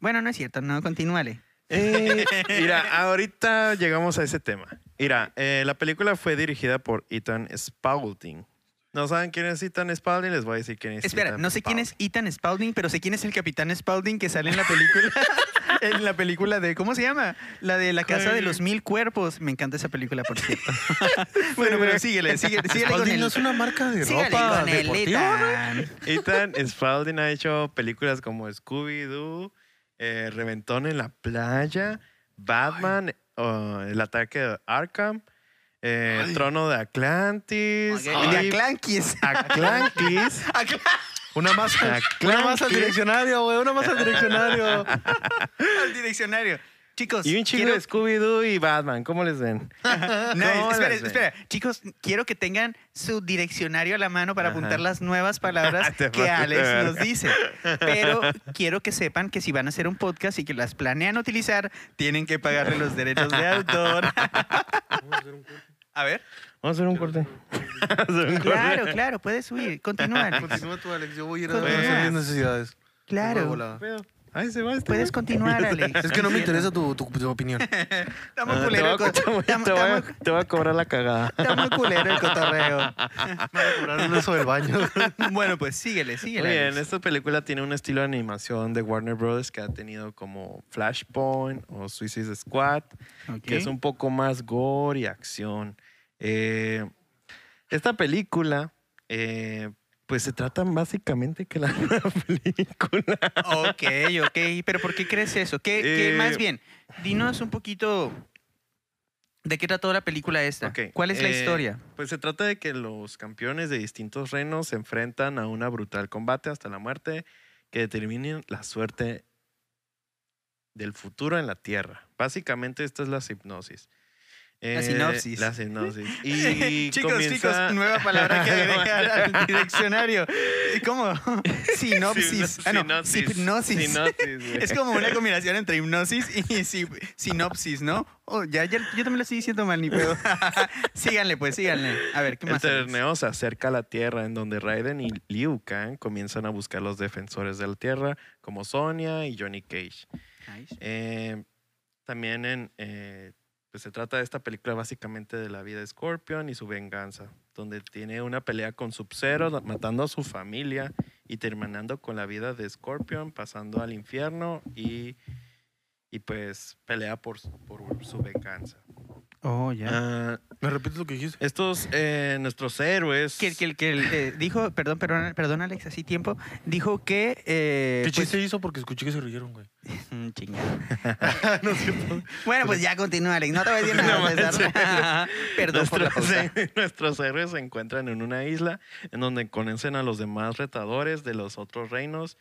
Bueno, no es cierto, no, continúale. Eh, mira, ahorita llegamos a ese tema. Mira, eh, la película fue dirigida por Ethan Spalding. ¿No saben quién es Ethan Spalding? Les voy a decir quién es. Espera, Ethan no sé quién es. Ethan Spalding, pero sé quién es el Capitán Spalding que sale en la película. en la película de, ¿cómo se llama? La de La Casa de los Mil Cuerpos. Me encanta esa película, por cierto. bueno, pero síguele, síguele, síguele con Spalding el... no es una marca de síguele ropa con el deportiva, ¿no? Ethan. Ethan Spalding ha hecho películas como Scooby-Doo, eh, Reventón en la playa, Batman, oh, El ataque de Arkham, eh, Ay. Trono de Atlantis, Ok, De y- Atlantis. Atlantis. Una más, una más al direccionario, güey. Una más al direccionario. Al direccionario. Chicos, Y un chingo quiero- de Scooby-Doo y Batman. ¿Cómo les ven? No, ¿Cómo espera, espera. Chicos, quiero que tengan su diccionario a la mano para Ajá. apuntar las nuevas palabras que Alex nos dice. Pero quiero que sepan que si van a hacer un podcast y que las planean utilizar, tienen que pagarle los derechos de autor. A ver. Vamos a hacer un corte. Vamos a hacer un corte. Claro, claro, puedes subir. Continúa. Continúa tú, Alex. Yo voy a ir a hacer mis necesidades. Claro. Ahí se va este Puedes güey. continuar, Alex. Es que no me interesa tu, tu, tu opinión. Está muy Ah, te, culero voy a, te, voy a- te voy a- te voy cobrar la cagada. está muy culero el cotorreo. Van a cobrar un beso del baño. Bueno, pues síguele, síguele. Bien, Alex. esta película tiene un estilo de animación de Warner Bros. que ha tenido como Flashpoint o Suicide Squad, que es un poco más gore y acción. Eh, esta película, eh, pues se trata básicamente que la nueva película. Ok, ok. Pero ¿por qué crees eso? ¿Qué, qué- Eh, más bien, dinos un poquito de qué trató la película esta. Ok, ¿Cuál es la eh, historia? Pues se trata de que los campeones de distintos reinos se enfrentan a una brutal combate hasta la muerte que determinen la suerte del futuro en la Tierra. Básicamente esta es la hipnosis. La sinopsis. La sinopsis. Y chicos, comienza- chicos, nueva palabra que agregar al direccionario. ¿Cómo? Sinopsis. Ah, no, Sinopsis. hipnosis. Sinopsis, güey. Es como una combinación entre hipnosis y si- sinopsis, ¿no? Oh, ya, ya, yo también lo estoy diciendo mal, ni pedo. síganle, pues, síganle. A ver, ¿qué El más? Torneo se acerca a la Tierra, en donde Raiden y Liu Kang comienzan a buscar los defensores de la Tierra, como Sonya y Johnny Cage. Nice. Eh, también en, eh, pues se trata de esta película básicamente de la vida de Scorpion y su venganza, donde tiene una pelea con Sub-Zero, matando a su familia y terminando con la vida de Scorpion, pasando al infierno y, y pues pelea por, por su venganza. Oh, ya. Ah, ¿Me repites lo que dijiste? estos, eh, nuestros héroes... Que, el- que, que el, eh, dijo, perdón, perdón, perdón, Alex, así tiempo, dijo que... Eh, ¿Qué pues- chiste hizo? Porque escuché que se rieron, güey. Mm, chingada. bueno, pues ya continúa, Alex. No te voy a decir nada. No perdón por la Nuestros, pausa. nuestros héroes se encuentran en una isla en donde conocen a los demás retadores de los otros reinos,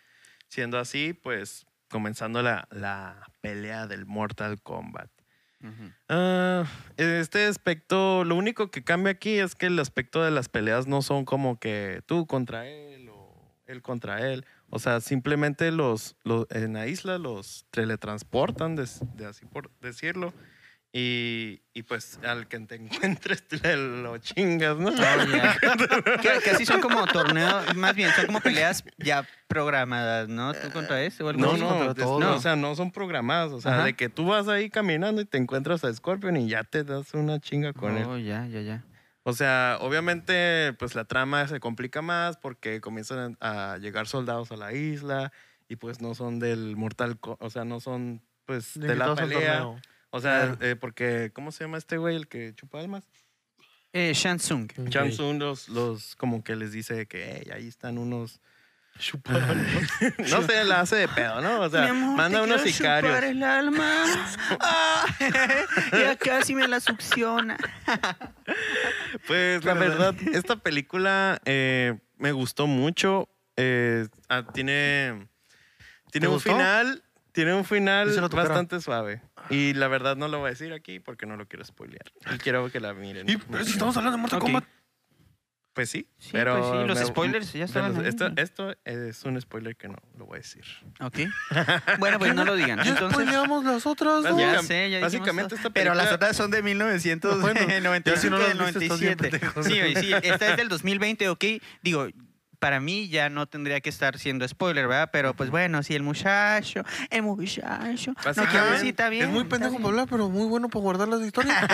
siendo así, pues, comenzando la, la pelea del Mortal Kombat. Ujú. Ah, este aspecto, lo único que cambia aquí es que el aspecto de las peleas no son como que tú contra él o él contra él. O sea, simplemente los, los en la isla los teletransportan, de, de así por decirlo. Y, y pues al que te encuentres te lo chingas, ¿no? Oh, que, que así son como torneos, más bien, son como peleas ya programadas, ¿no? ¿Tú contra ese o algo No, así? no, todos. no, o sea, no son programadas. O sea, Ajá. de que tú vas ahí caminando y te encuentras a Scorpion y ya te das una chinga con él. Oh, ya, ya, ya. O sea, obviamente, pues la trama se complica más porque comienzan a llegar soldados a la isla y pues no son del Mortal Co- o sea, no son pues de la pelea. O sea, Claro. eh, porque, ¿cómo se llama este güey, el que chupa almas? Eh, Shansung. Ok. Chansung los, los, como que les dice que "Ey, ahí están unos... No sé, la hace de pedo, ¿no? O sea, Mi amor, manda te unos quiero chupar sicarios. el alma. Ah, ya casi me la succiona. Pues la verdad, esta película eh, me gustó mucho. Eh, ah, tiene tiene ¿Te un gustó? final, tiene un final bastante suave. Y la verdad no lo voy a decir aquí porque no lo quiero spoilear. Y quiero que la miren. Y, pero si estamos hablando de Mortal Ok. Kombat. Pues sí, Sí, pero pues sí, los me- spoilers ya estaban ahí. Esto, esto es un spoiler que no lo voy a decir. Ok. Bueno, pues no lo digan. Ya Entonces, spoileamos las otras dos. ya sé, ya dijimos básicamente todo. esta Pero las otras son de 1995 ya si no las del viste, estás bien 97. pendejo. Sí, oye, sí, esta es del 2020, ok. Digo, para mí ya no tendría que estar siendo spoiler, ¿verdad? Pero pues bueno, sí, el muchacho, el muchacho. No quiero decir, está bien. es muy pendejo bien. para hablar, pero muy bueno para guardar las historias.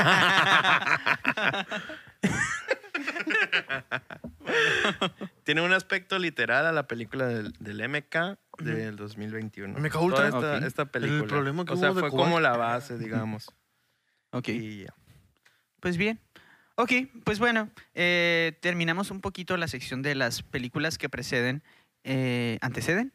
Tiene un aspecto literal a la película del, del MK del 2021. MK Ultra. Toda esta, Ok. esta película. problema que o sea, hubo de fue como la base, digamos. Ok. Y ya. Pues bien. Ok, pues bueno, eh, terminamos un poquito la sección de las películas que preceden. eh, ¿Anteceden?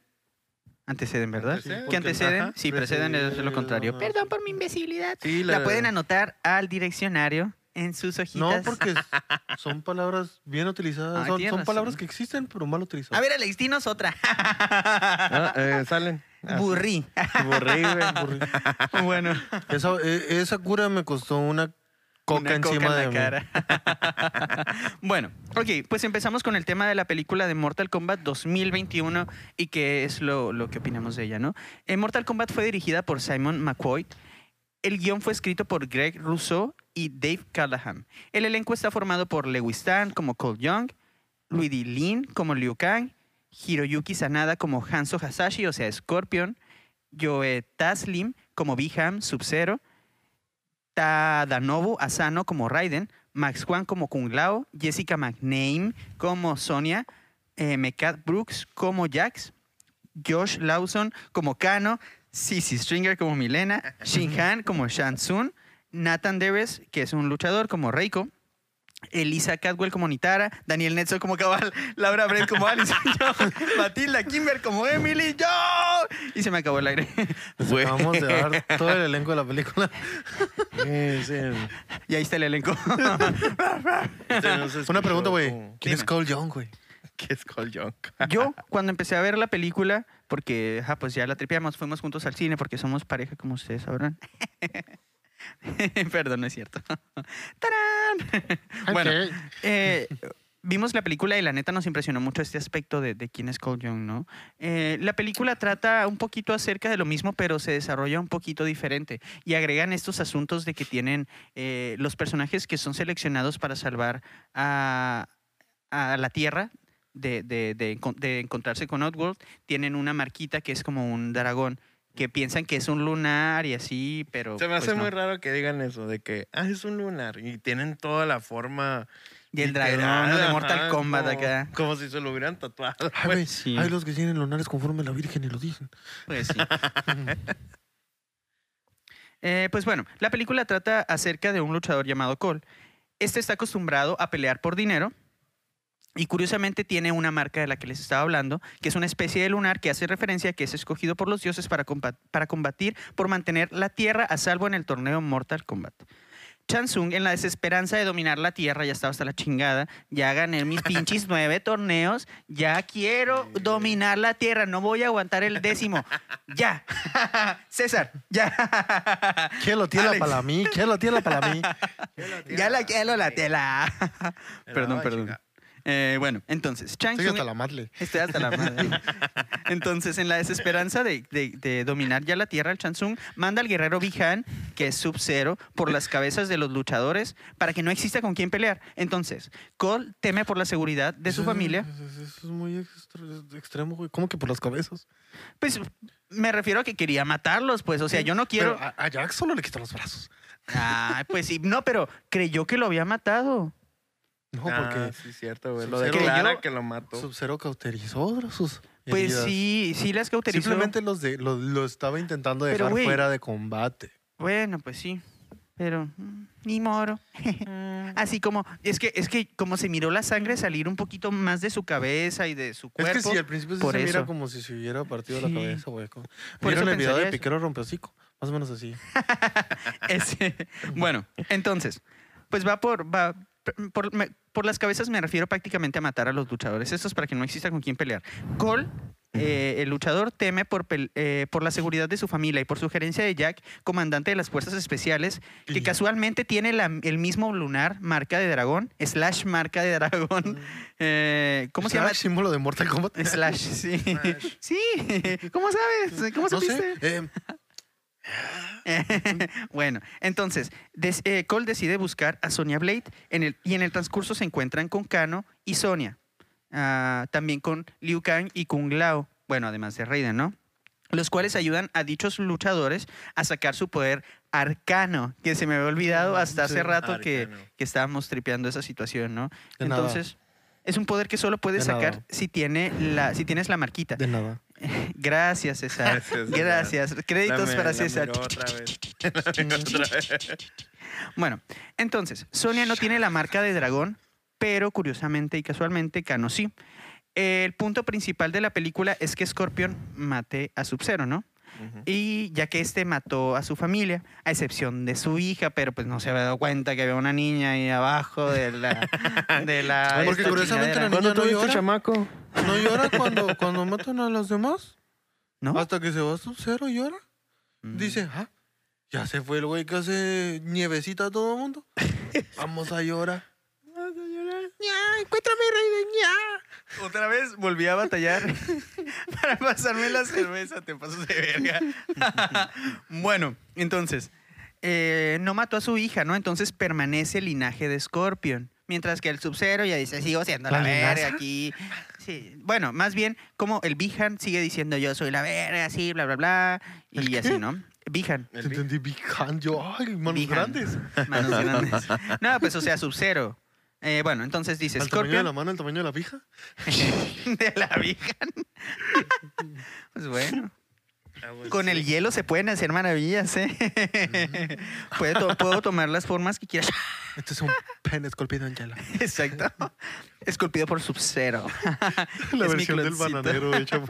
Anteceden, ¿verdad? Anteceden, ¿Qué porque- anteceden? ajá, sí, preceden es lo contrario. ajá. Perdón por mi imbecilidad. Sí, La pueden anotar al direccionario en sus hojitas. No, porque son palabras bien utilizadas. Ay, son palabras que existen, pero mal utilizadas. A ver, Alex, dinos otra. Ah, eh, salen. Ah, Burrí. Burrí, güey. Aburrí. bueno. Esa, e- esa cura me costó una coca Una encima coca de mí. la cara. bueno, ok, pues empezamos con el tema de la película de Mortal Kombat 2021 y qué es lo, lo que opinamos de ella, ¿no? Eh, Mortal Kombat fue dirigida por Simon McCoy. El guion fue escrito por Greg Rousseau y Dave Callahan. El elenco está formado por Lewis Tan como Cole Young, Luigi Lin como Liu Kang, Hiroyuki Sanada como Hanzo Hasashi, o sea, Scorpion, Joe Taslim como Biham Sub-Zero, Tadanobu Asano como Raiden, Max Juan como Kung Lao, Jessica McName como Sonia, eh, Mekat Brooks como Jax, Josh Lawson como Kano, Sissy Stringer como Milena, Shin Han como Shang Tsung, Nathan Deves, que es un luchador, como Reiko, Elisa Cadwell como Nitara, Daniel Netzo como Cabal, Laura Brett como Alice, Matilda Kimber como Emily, yo. Y se me acabó el aire. Les acabamos de dar todo el elenco de la película. Sí, sí. Y ahí está el elenco. Este Una pregunta, güey. ¿Quién es. Cole Young, güey? ¿Qué es Cole Young? Yo, cuando empecé a ver la película, porque ajá, pues ya la tripeamos, fuimos juntos al cine porque somos pareja, como ustedes sabrán. Perdón, no es cierto. ¡Tarán! Bueno, eh, vimos la película y la neta nos impresionó mucho este aspecto de, de quién es Cole Young, ¿no? Eh, la película trata un poquito acerca de lo mismo, pero se desarrolla un poquito diferente y agregan estos asuntos de que tienen eh, los personajes que son seleccionados para salvar a, a la Tierra. De, de- de encon- de encontrarse con Outworld, tienen una marquita que es como un dragón, que piensan que es un lunar y así, pero... Se me hace pues no. muy raro que digan eso, de que, ah, es un lunar. Y tienen toda la forma. Y el dragón ¿no? de ajá, Mortal Kombat como- acá. Como si se lo hubieran tatuado. Ay, sí. Hay los que tienen lunares conforme la Virgen y lo dicen. Pues sí. Eh, pues bueno, la película trata acerca de un luchador llamado Cole. Este está acostumbrado a pelear por dinero y curiosamente tiene una marca de la que les estaba hablando, que es una especie de lunar que hace referencia a que es escogido por los dioses para combatir por mantener la Tierra a salvo en el torneo Mortal Kombat. Chansung, en la desesperanza de dominar la Tierra, ya estaba hasta la chingada, ya gané mis pinches nueve torneos, ya quiero dominar la Tierra, no voy a aguantar el décimo. Ya. César, ya. ¿Quién lo tiene Alex. para mí? ¿Quién lo tiene para mí? Ya la quiero la tela. Perdón, perdón. Eh, bueno, entonces, Chang Estoy hasta la madre. Estoy hasta la madre. Entonces, en la desesperanza de, de- de dominar ya la tierra, el Chansung manda al guerrero Bihan, que es Sub-Zero, por las cabezas de los luchadores para que no exista con quién pelear. Entonces, Cole teme por la seguridad de su Eso- familia. Eso, eso es muy extremo, güey. ¿Cómo que por las cabezas? Pues me refiero a que quería matarlos, pues. O sea, yo no quiero. Pero a, a Jack solo le quitan los brazos. Ay, pues sí. No, pero creyó que lo había matado. No, Ah, porque sí, cierto, güey. Lo declara que lo mató. Sub-Zero cauterizó sus Pues heridas. sí, sí las cauterizó. Simplemente los de, lo, lo estaba intentando Pero, dejar fuera de combate. Bueno, pues sí. Pero mm, ni moro. Así como, es que, es que como se miró la sangre salir un poquito más de su cabeza y de su cuerpo. es que si al principio sí por se mira eso. como si se hubiera partido Sí. la cabeza, güey. Por ¿Vieron eso el video de eso. Piquero Rompecico? Más o menos así. Ese- bueno, entonces, pues va por, va por, me- por las cabezas me refiero prácticamente a matar a los luchadores. Esto es para que no exista con quién pelear. Cole eh, el luchador teme por, pel- eh, por la seguridad de su familia y por sugerencia de Jack, comandante de las fuerzas especiales, que casualmente tiene la- el mismo lunar, marca de dragón, slash marca de dragón. eh, ¿Cómo se llama? Slash, símbolo de Mortal Kombat. Slash, sí. Sí, ¿cómo sabes? ¿Cómo No supiste? sé. bueno, entonces, des- eh, Cole decide buscar a Sonia Blade en el, y en el transcurso se encuentran con Kano y Sonia. Ah, también con Liu Kang y Kung Lao. Bueno, además de Raiden, ¿no? Los cuales ayudan a dichos luchadores a sacar su poder arcano, que se me había olvidado hasta hace rato que, estábamos tripeando esa situación, ¿no? De nada. Entonces, es un poder que solo puedes De sacar nada. si, tiene la, si tienes la marquita. de nada. Gracias, César. Gracias, César. Gracias. Créditos La para César. miró otra vez. La miró otra vez. Bueno, entonces, Sonia no tiene la marca de dragón, pero curiosamente y casualmente Kano sí. El punto principal de la película es que Scorpion mate a Sub-Zero, ¿no? Y ya que este mató a su familia, a excepción de su hija, pero pues no se había dado cuenta que había una niña ahí abajo de la. De la Porque curiosamente la ¿Cuándo niña no tuviste llora? chamaco? ¿No llora cuando, cuando matan a los demás? ¿No? Hasta que se va su cero llora. Mm. Dice, ah, ya se fue el güey que hace nievecita a todo el mundo. Vamos a llorar. Vamos a llorar. Ya, encuéntrame, rey de ña. Otra vez volví a batallar para pasarme la cerveza, te pasas de verga. bueno, entonces, eh, no mató a su hija, ¿no? Entonces permanece el linaje de Scorpion. Mientras que el Sub-Zero ya dice, sigo siendo la, ¿La verga linaza? aquí. Sí, bueno, más bien como el Bihan sigue diciendo yo soy la verga, así, bla, bla, bla. Y ¿El así, qué? ¿no? Bihan, Entendí Big Hand, yo, ay, manos grandes. manos grandes. No, pues o sea, Sub-Zero. Eh, bueno, entonces dice ¿Al tamaño de Scorpion la mano, el tamaño de la pija? de la Bihan. pues bueno. Ah, Con sí. el hielo se pueden hacer maravillas, ¿eh? To- puedo tomar las formas que quieras. Este es un pene esculpido en hielo. Exacto. Esculpido por Sub-Zero. La Es versión del bananero hecha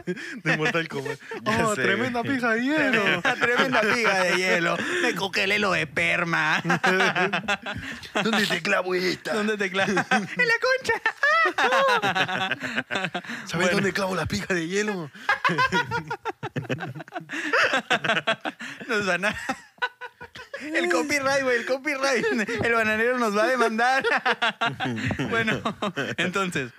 de Mortal Kombat. Oh, sé, tremenda pija de hielo. Tremenda, tremenda piga de hielo. Me coquele lo de perma. ¿Dónde te clavo esta? ¿Dónde te clavas? ¡En la concha! ¿Sabes Bueno. dónde clavo la pija de hielo? Nos van a... El copyright, güey, el copyright. El bananero nos va a demandar. bueno, entonces,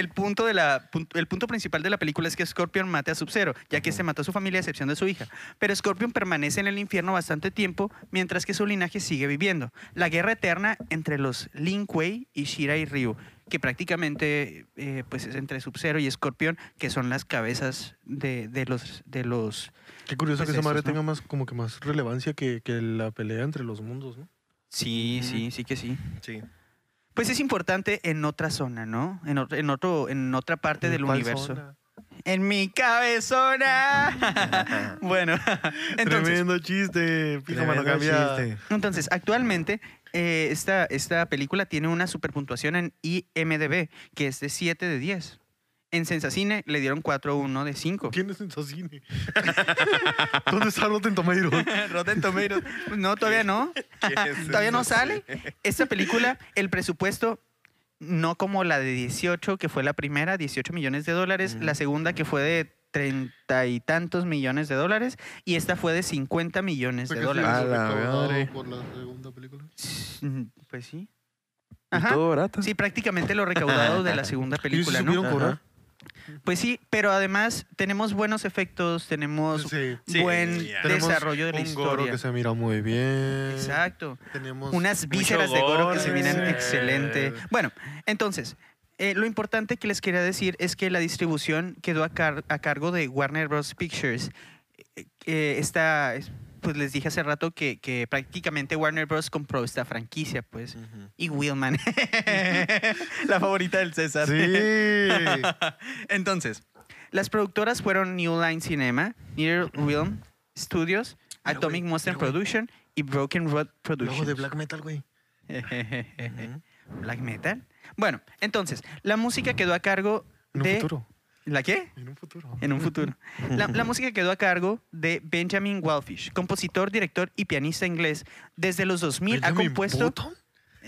el punto, de la, el punto principal de la película es que Scorpion mate a Sub-Zero, ya que se mató a su familia a excepción de su hija. Pero Scorpion permanece en el infierno bastante tiempo, mientras que su linaje sigue viviendo. La guerra eterna entre los Lin Kuei y Shirai Ryu, que prácticamente eh, pues es entre Sub-Zero y Scorpion, que son las cabezas de, de los... De los Qué curioso Pues que esa madre tenga más, como que más relevancia que, que la pelea entre los mundos, ¿no? sí, sí, sí que sí. Sí. Pues es importante en otra zona, ¿no? En, otro, en, otro, en otra parte del ¿Cuál universo. zona? En mi cabezona. bueno, entonces, Tremendo chiste. entonces actualmente eh, esta, esta película tiene una superpuntuación en IMDB que es de 7 de 10. En Sensacine le dieron 4.1 de 5. ¿Quién es en cine? ¿Dónde está Rotten Tomatoes? Rotten Tomatoes. No, todavía no. Todavía no sale. Esta película, el presupuesto, no como la de 18, que fue la primera, 18 millones de dólares, la segunda que fue de treinta y tantos millones de dólares, y esta fue de 50 millones de dólares. A sí, la recaudado madre. por la segunda película. Mm, Pues sí. ¿Y Ajá. todo barato? Sí, prácticamente lo recaudado de la segunda película, ¿Y si ¿no? supieron cobrar? Pues sí, pero además tenemos buenos efectos, tenemos Sí. Sí, buen desarrollo de la un Goro historia. que se mira muy bien. Exacto. Tenemos unas vísceras de Goro que se miran Sí. excelente. Bueno, entonces, eh, lo importante que les quería decir es que la distribución quedó a, car- a cargo de Warner Bros. Pictures. Eh, eh, esta, es- pues les dije hace rato que, que prácticamente Warner Bros. compró esta franquicia, pues. Y Willman, la favorita del César. Sí. Entonces, las productoras fueron New Line Cinema, Near Realm Studios, Atomic güey, Monster. Production y Broken Road Luego Productions. de black metal, güey. Black metal. Bueno, entonces, la música quedó a cargo de. futuro. ¿La qué? En un futuro. En un futuro. La, la música quedó a cargo de Benjamin Wallfish, compositor, director y pianista inglés. Desde los 2000 ha compuesto. Button.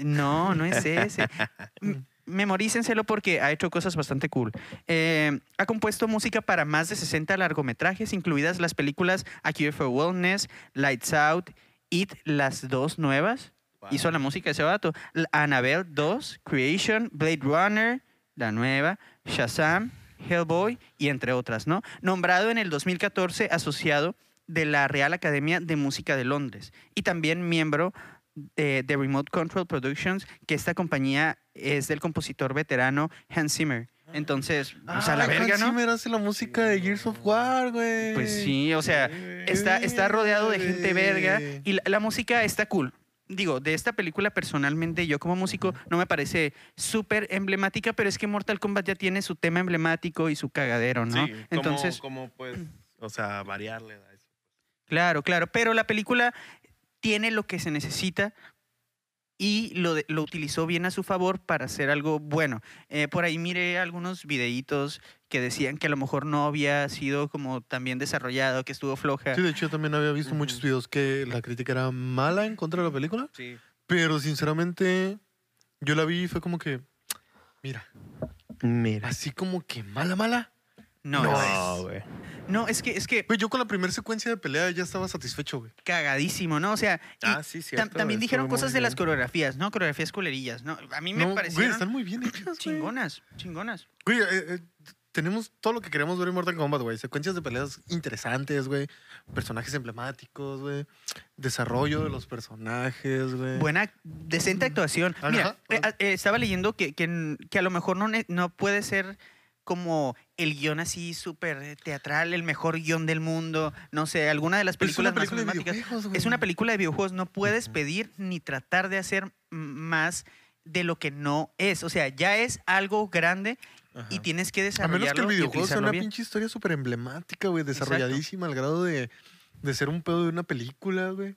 No, no es ese. Memorícenselo porque ha hecho cosas bastante cool. Eh, ha compuesto música para más de 60 largometrajes, incluidas las películas A Cure for Wellness, Lights Out, It, las dos nuevas. Hizo la música de ese vato. Annabelle 2, Creation, Blade Runner, la nueva, Shazam, Hellboy y entre otras, ¿no? Nombrado en el 2014 asociado de la Real Academia de Música de Londres y también miembro de, de Remote Control Productions, que esta compañía es del compositor veterano Hans Zimmer. Entonces, o sea, la Ah, verga, Hans ¿no? Zimmer hace la música de Gears of War, güey. Pues sí, o sea, está, está rodeado de gente verga y la, la música está cool. Digo, de esta película personalmente, yo como músico no me parece súper emblemática, pero es que Mortal Kombat ya tiene su tema emblemático y su cagadero, ¿no? Sí, Entonces, como pues, o sea, variarle a eso. claro, claro, pero la película tiene lo que se necesita y lo, lo utilizó bien a su favor para hacer algo bueno. Eh, por ahí miré algunos videitos que decían que a lo mejor no había sido como tan bien desarrollado, que estuvo floja. Sí, de hecho, yo también había visto muchos Ujú. videos que la crítica era mala en contra de la película. Sí. Pero sinceramente, yo la vi y fue como que, mira, Mira. así como que mala, mala. No, No es, güey. no, es que es que Güey, yo con la primera secuencia de pelea ya estaba satisfecho, güey. cagadísimo, ¿no? O sea, y Ah, sí, tam- cierto. también dijeron cosas de las coreografías, ¿no? Coreografías culerillas, ¿no? A mí me No, güey, parecieron están muy bien hechas, güey. chingonas, chingonas. Güey, eh, eh, tenemos todo lo que queremos ver en Mortal Kombat, güey. Secuencias de peleas interesantes, güey. Personajes emblemáticos, güey. Desarrollo de los personajes, güey. Buena, decente actuación. Ajá, Mira, ajá. eh, eh, estaba leyendo que, que, que a lo mejor no, no puede ser como el guion así súper teatral, el mejor guion del mundo, no sé, alguna de las Pero es una películas más película de emblemáticas. Es una película de videojuegos, no puedes pedir ni tratar de hacer más de lo que no es. O sea, ya es algo grande y tienes que A desarrollarlo menos que el videojuego sea una bien. pinche historia súper emblemática, güey. Desarrolladísima al grado de, de ser un pedo de una película, güey.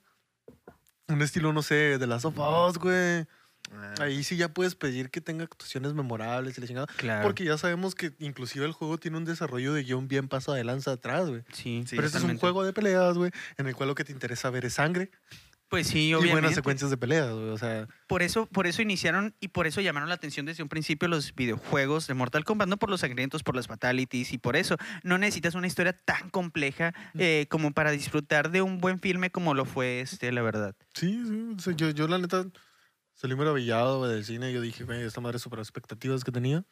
Un estilo, no sé, de Last of Us, güey. Ah, Ahí sí ya puedes pedir que tenga actuaciones memorables y la chingada. Claro. Porque ya sabemos que inclusive el juego tiene un desarrollo de guion bien paso de lanza atrás, güey. sí, Sí, Pero este es un juego de peleas, güey, en el cual lo que te interesa ver es sangre Pues sí, y obviamente. buenas secuencias de peleas, güey. O sea, Por eso, por eso iniciaron y por eso llamaron la atención desde un principio los videojuegos de Mortal Kombat, no por los sangrientos, por las fatalities y por eso no necesitas una historia tan compleja eh, como para disfrutar de un buen filme como lo fue este, la verdad. sí, sí. o sea, yo, yo la neta salí maravillado güey, del cine. Yo dije, güey, esta madre super expectativas que tenía.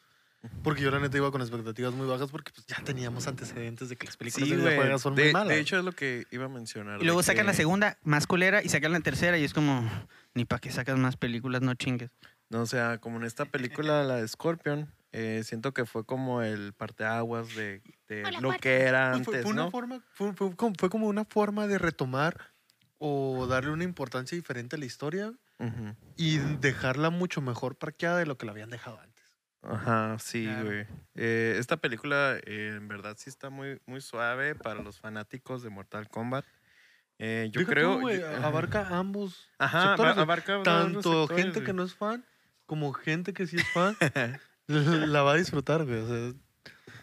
Porque yo la neta iba con expectativas muy bajas porque pues, ya teníamos antecedentes de que las películas Sí, de videojuegos son de, muy malas. de hecho, es lo que iba a mencionar. Y luego sacan la segunda, más culera, y sacan la tercera y es como, ni para qué sacas más películas, no chingues. No, o sea, como en esta película, la de Scorpion, eh, siento que fue como el parteaguas de, de lo que era fue, antes, fue una ¿no? forma, fue, fue como, fue como una forma de retomar o darle una importancia diferente a la historia Ujú. y dejarla mucho mejor parqueada de lo que la habían dejado antes. Ajá, sí, Claro. güey. Eh, esta película, eh, en verdad, sí está muy, muy suave para los fanáticos de Mortal Kombat. Eh, yo Deja creo... tú, güey, yo- abarca ambos Ajá, sectores, abarca tanto sectores, gente que no es fan como gente que sí es fan la va a disfrutar, güey. O sea,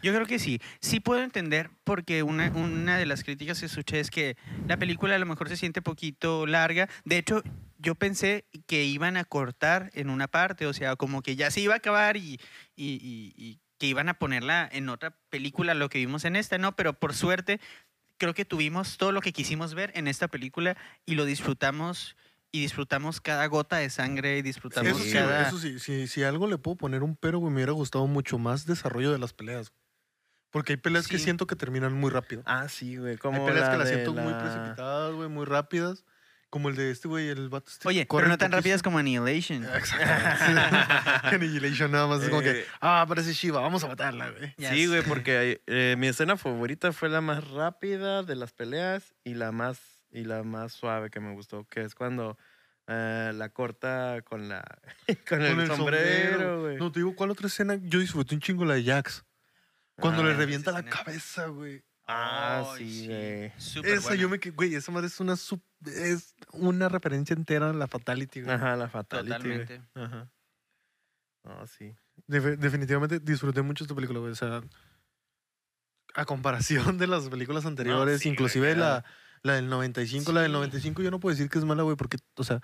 Yo creo que sí. Sí puedo entender porque una, una de las críticas que escuché es que la película a lo mejor se siente poquito larga. De hecho, yo pensé que iban a cortar en una parte, o sea, como que ya se iba a acabar y, y- y- y que iban a ponerla en otra película, lo que vimos en esta, ¿no? Pero por suerte, creo que tuvimos todo lo que quisimos ver en esta película y lo disfrutamos y disfrutamos cada gota de sangre y disfrutamos eso sí, cada... güey, eso sí. Si, si algo le puedo poner un pero, güey, me hubiera gustado mucho más desarrollo de las peleas. Porque hay peleas que Sí. siento que terminan muy rápido. Ah, sí, güey. hay peleas la que las siento muy la- precipitadas, güey, muy rápidas. Como el de este, güey, el vato este. Oye, corre pero no tan rápidas poquísimo. como Annihilation. Exactamente. Annihilation nada más es como que, Eh, ah, parece Shiva, vamos a matarla, güey. Sí, güey, porque eh, mi escena favorita fue la más rápida de las peleas y la más y la más suave que me gustó, que es cuando eh, la corta con la con, el, sombrero, güey. No, te digo, ¿cuál otra escena? Yo disfruté un chingo la de Jax. Cuando Ah, le esa revienta la escena. cabeza, güey. Ah, sí, güey. Súper Esa buena. yo me que, güey, esa madre es una es una referencia entera a la Fatality, güey. Ajá, la fatality. güey. Totalmente. Ajá. Ah, sí. Def- definitivamente disfruté mucho esta película, güey. O sea, a comparación de las películas anteriores, sí, inclusive la, la del 95, la del Sí. 95 yo no puedo decir que es mala, güey, porque, o sea,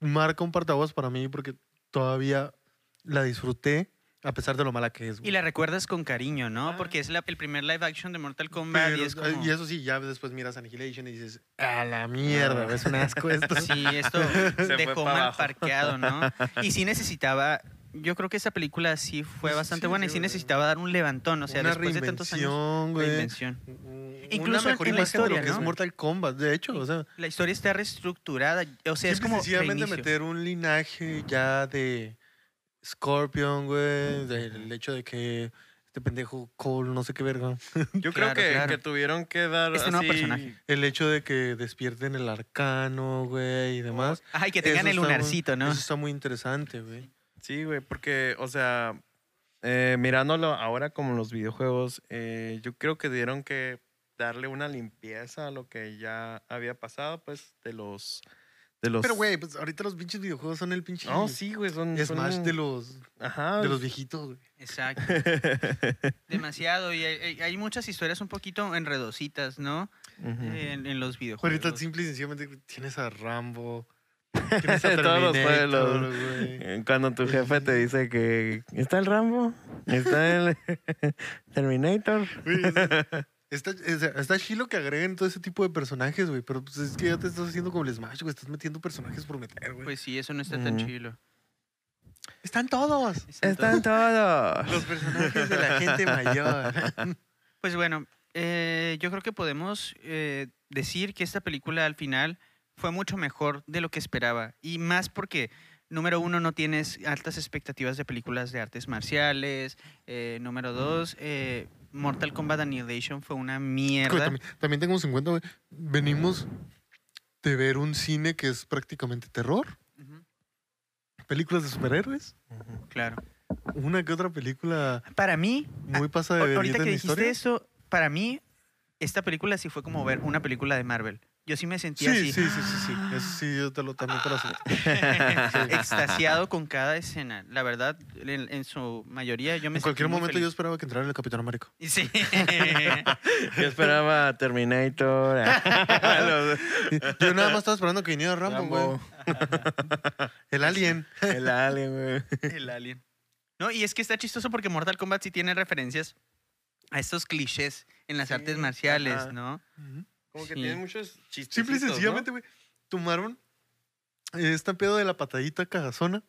marca un partaguas para mí porque todavía la disfruté a pesar de lo mala que es. Y güey. la recuerdas con cariño, ¿no? Ah. Porque es la- el primer live action de Mortal Kombat Pero- y es como... y eso sí, ya después miras Annihilation y dices, a la mierda, Ah. es un asco esto. Sí, esto dejó mal abajo. parqueado, ¿no? Y sí necesitaba... Yo creo que esa película sí fue bastante sí, buena y sí, necesitaba dar un levantón, o sea, una después de tantos años... güey. Reinvención. Una Incluso mejor en la imagen de historia, lo que ¿no? es Mortal Kombat, de hecho, o sea, La historia está reestructurada, o sea, es y como sencillamente reinicio. meter un linaje ya de Scorpion, güey, del hecho de que este pendejo Cole, no sé qué verga, Yo Claro, creo que, claro. que tuvieron que dar Este nuevo así- personaje. el hecho de que despierten el arcano, güey, y demás. Ay, que tengan Eso el muy- lunarcito, ¿no? Eso está muy interesante, güey. Sí, güey, porque, o sea, eh, mirándolo ahora como los videojuegos, eh, yo creo que dieron que darle una limpieza a lo que ya había pasado, pues, de los... De los... Pero, güey, pues ahorita los pinches videojuegos son el pinche No, sí, güey, son... Smash son- de los, Ajá. de los viejitos, güey. Exacto. Demasiado. Y hay, hay muchas historias un poquito enredositas, ¿no? En, en los videojuegos. Ahorita simple y sencillamente tienes a Rambo. Tienes a Todos los pueblos. güey. Cuando tu jefe te dice que está el Rambo, está el Terminator. Güey, Está, es- está chilo que agreguen todo ese tipo de personajes, güey. Pero pues es que ya te estás haciendo como el Smash, güey. Estás metiendo personajes por meter, güey. Pues sí, eso no está tan chilo. Están todos. Están Están todos. Los personajes de la gente mayor. Pues bueno, eh, yo creo que podemos eh, decir que esta película al final fue mucho mejor de lo que esperaba. Y más porque, número uno, no tienes altas expectativas de películas de artes marciales. Eh, número dos, eh, Mortal Kombat Annihilation fue una mierda. también, también tengo 50, güey. Venimos de ver un cine que es prácticamente terror. Películas de superhéroes. Claro. Una que otra película Para mí, muy pasada de Ah, ahorita que dijiste historia. eso, para mí, esta película sí fue como ver una película de Marvel. Yo sí me sentía Sí, sí, así. sí, sí, sí. Eso sí, yo te lo, también te lo extasiado con cada escena. La verdad, en, en su mayoría yo me En cualquier sentí muy momento yo esperaba que entrara el Capitán América. Sí. Yo esperaba Terminator. los- Yo nada más estaba esperando que viniera Rambo, güey. Rambo, El Alien. el Alien, güey. El alien. No, y es que está chistoso porque Mortal Kombat sí tiene referencias a estos clichés en las Sí, artes marciales, ajá. ¿no? Como que Sí. tiene muchos chistes. Simple y sencillamente, güey. Tomaron este pedo de la patadita cagazona.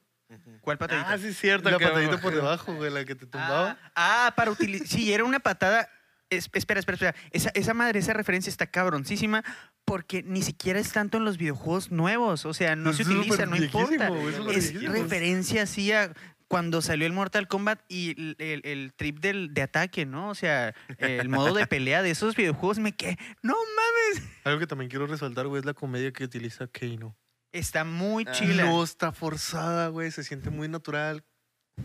¿Cuál patadita? Ah, sí, es cierto. La patadita por debajo, güey, la que te tumbaba. Ah, ah, para utilizar. Sí, era una patada. Es- espera, espera, espera. Esa, esa madre, esa referencia está cabroncísima porque ni siquiera es tanto en los videojuegos nuevos. O sea, no se Es utiliza, no importa. Es viejísimo. referencia así a cuando salió el Mortal Kombat y el, el- el trip del, de ataque, ¿no? O sea, el modo de pelea de esos videojuegos me quedé. No mames. Algo que también quiero resaltar, güey, es la comedia que utiliza Keino. Está muy Ah. chila. No está forzada, güey. Se siente muy natural.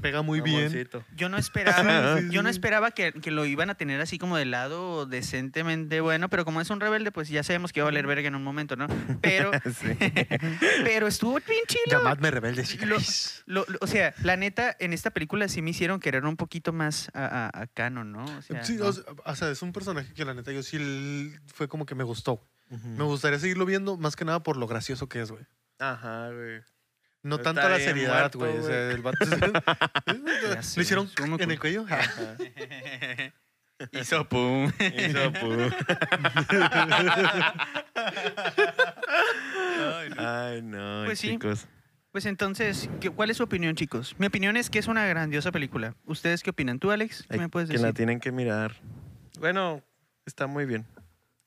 Pega muy bien. Yo no esperaba, yo no esperaba que, que lo iban a tener así como de lado decentemente bueno, pero como es un rebelde, pues ya sabemos que va a valer verga en un momento, ¿no? Pero, pero estuvo bien chido. Llamadme rebelde Lo-. Lo- lo- o sea, la neta, en esta película sí me hicieron querer un poquito más a, a, a Canon, ¿no? O sea, Sí, no. o sea, es un personaje que la neta yo sí fue como que me gustó. Me gustaría seguirlo viendo más que nada por lo gracioso que es, güey. Ajá, güey. No tanto la seriedad, güey. O sea, el vato le hicieron en el cuello. Hizo pum. Hizo pu- Ay, no, Pues sí. chicos. Pues entonces, ¿qué- ¿cuál es su opinión, chicos? Mi opinión es que es una grandiosa película. ¿Ustedes qué opinan? ¿Tú, Alex? ¿Qué me puedes que decir? la tienen que mirar. Bueno, está muy bien.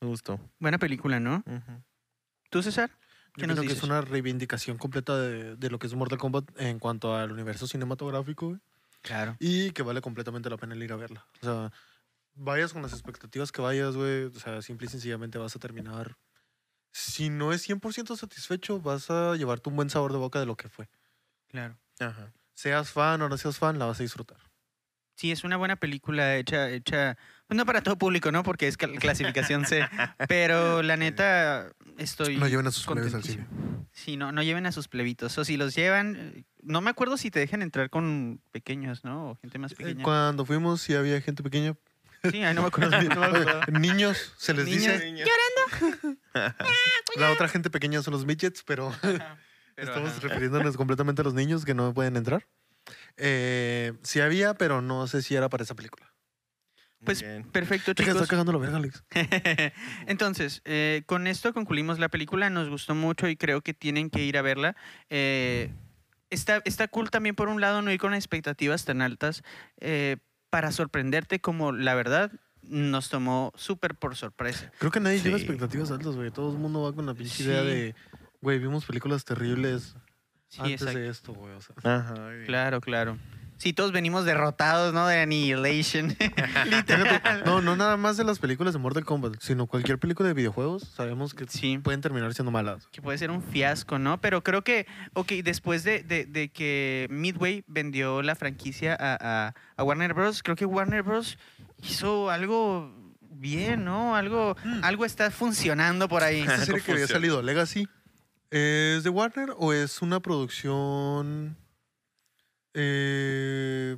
Me gustó. Buena película, ¿no? ¿Tú, César? ¿Qué Yo creo que es una reivindicación completa de, de lo que es Mortal Kombat en cuanto al universo cinematográfico, güey. Claro. Y que vale completamente la pena el ir a verla. O sea, vayas con las expectativas que vayas, güey. O sea, simple y sencillamente vas a terminar. Si no es 100% satisfecho, vas a llevarte un buen sabor de boca de lo que fue. Claro. Ajá. Seas fan o no seas fan, la vas a disfrutar. Sí, es una buena película hecha, hecha, pues no para todo público, ¿no? Porque es clasificación C. Pero la neta, estoy. No lleven a sus plebes al cine. Sí, no, no lleven a sus plebitos. O si los llevan, eh, no me acuerdo si te dejan entrar con pequeños, ¿no? O gente más Eh, pequeña. Cuando fuimos, sí había gente pequeña. Sí, no me acuerdo. no me acuerdo. Niños, se les Niños. dice. La otra gente pequeña son los midgets, pero Pero, estamos ajá. refiriéndonos completamente a los niños que no pueden entrar. Eh, sí había, pero no sé si era para esa película. Pues Bien. perfecto, chicos. estar cagando la verga, Alex. Entonces, eh, con esto concluimos la película. Nos gustó mucho y creo que tienen que ir a verla. Eh, está, está cool también, por un lado, no ir con expectativas tan altas eh, para sorprenderte, como la verdad nos tomó súper por sorpresa. Creo que nadie lleva Sí. expectativas altas, güey. Todo el mundo va con la pinche Sí. idea de, güey, vimos películas terribles Sí, antes exacto. de esto, güey. O sea, Ajá. Claro, claro. Sí, todos venimos derrotados, ¿no? De Annihilation. Déjate- no, no nada más de las películas de Mortal Kombat, sino cualquier película de videojuegos, sabemos que Sí. pueden terminar siendo malas. que puede ser un fiasco, ¿no? Pero creo que, ok, después de, de- de que Midway vendió la franquicia a, a- a Warner Bros., creo que Warner Bros. hizo algo bien, ¿no? Algo, algo está funcionando por ahí. Esta serie que había salido, Legacy, ¿es de Warner o es una producción eh,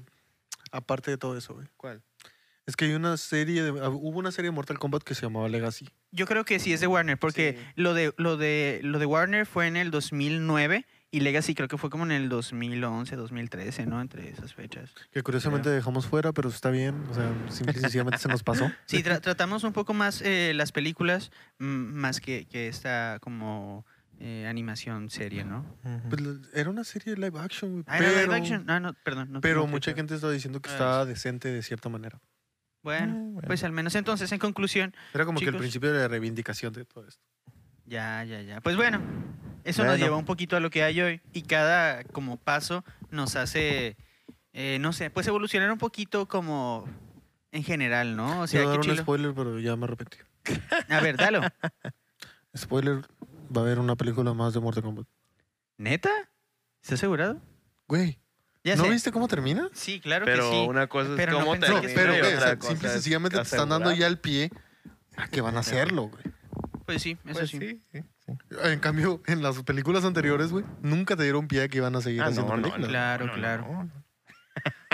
aparte de todo eso, güey? ¿Cuál? Es que hay una serie, de, ah, hubo una serie de Mortal Kombat que se llamaba Legacy. Yo creo que sí es de Warner, porque Sí. lo, de, lo, de, lo de Warner fue en el 2009 y Legacy creo que fue como en el 2011, 2013, ¿no? Entre esas fechas. Que curiosamente dejamos fuera, pero está bien. O sea, simple y sencillamente se nos pasó. Sí, tra- tratamos un poco más eh, las películas, más que, que esta como eh, animación serie, ¿no? Pues, era una serie de live action, güey. Ah, era pero, live action. Ah, no, perdón. no- pero no mucha gente está diciendo que Ah, estaba decente de cierta manera. Bueno, Ah, bueno. pues al menos entonces, en conclusión, Era como que el principio de la reivindicación de todo esto. ya, ya, ya. Pues bueno, eso nos lleva un poquito a lo que hay hoy y cada como paso nos hace, eh, no sé, pues evolucionar un poquito como en general, ¿no? O sea, qué dar un chilo. spoiler, pero ya me arrepentí. A ver, dalo. Spoiler, va a haber una película más de Mortal Kombat. ¿Neta? ¿Estás asegurado? Güey, Ya ¿no sé. viste cómo termina? Sí, claro Pero que sí. una cosa es Pero no cómo pensé No, que termina pero y otra cosa simple y es sencillamente te están dando asegurar. ya el pie a que van a hacerlo, güey. Pues sí, eso Pues sí. sí, sí, sí. En cambio, en las películas anteriores, güey, nunca te dieron pie a que iban a seguir Ah, haciendo no, no, películas. Claro, no, no, claro. no.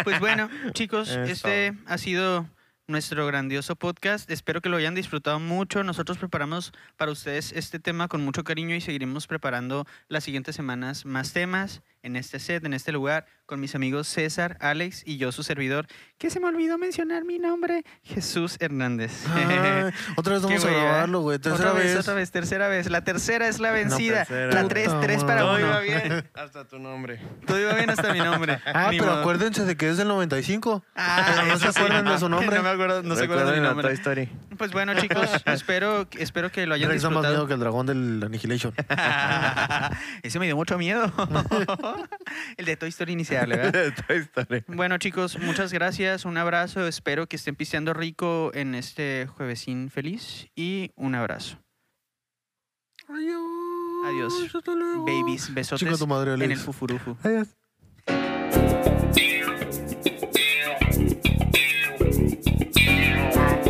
Pues bueno, chicos, Eso. este ha sido nuestro grandioso podcast. Espero que lo hayan disfrutado mucho. Nosotros preparamos para ustedes este tema con mucho cariño y seguiremos preparando las siguientes semanas más temas en este set, en este lugar, con mis amigos César, Alex y yo, su servidor, que se me olvidó mencionar mi nombre, Jesús Hernández. Ay, otra vez vamos a grabarlo, güey. Tercera otra vez, vez. otra vez, tercera vez. La tercera es la vencida. la tres, Puta tres para Todo uno. iba bien hasta tu nombre. Todo iba bien hasta mi nombre. Ah, Ni pero modo. acuérdense de que es del 95. Ah, Pero no se sí. acuerdan de su nombre. No me acuerdo, no se acuerdan de mi nombre. Toy Story. Pues bueno, chicos, espero, espero que lo hayan Rex da más miedo disfrutado. que el dragón del Annihilation. Ese me dio mucho miedo. El de Toy Story inicial, ¿verdad? Toy Story. Bueno, chicos, muchas gracias. Un abrazo. Espero que estén pisteando rico en este juevesín feliz. Y un abrazo. Adiós. Adiós. Hasta luego. Babies, besotes tu madre, en el fufurufu. Adiós.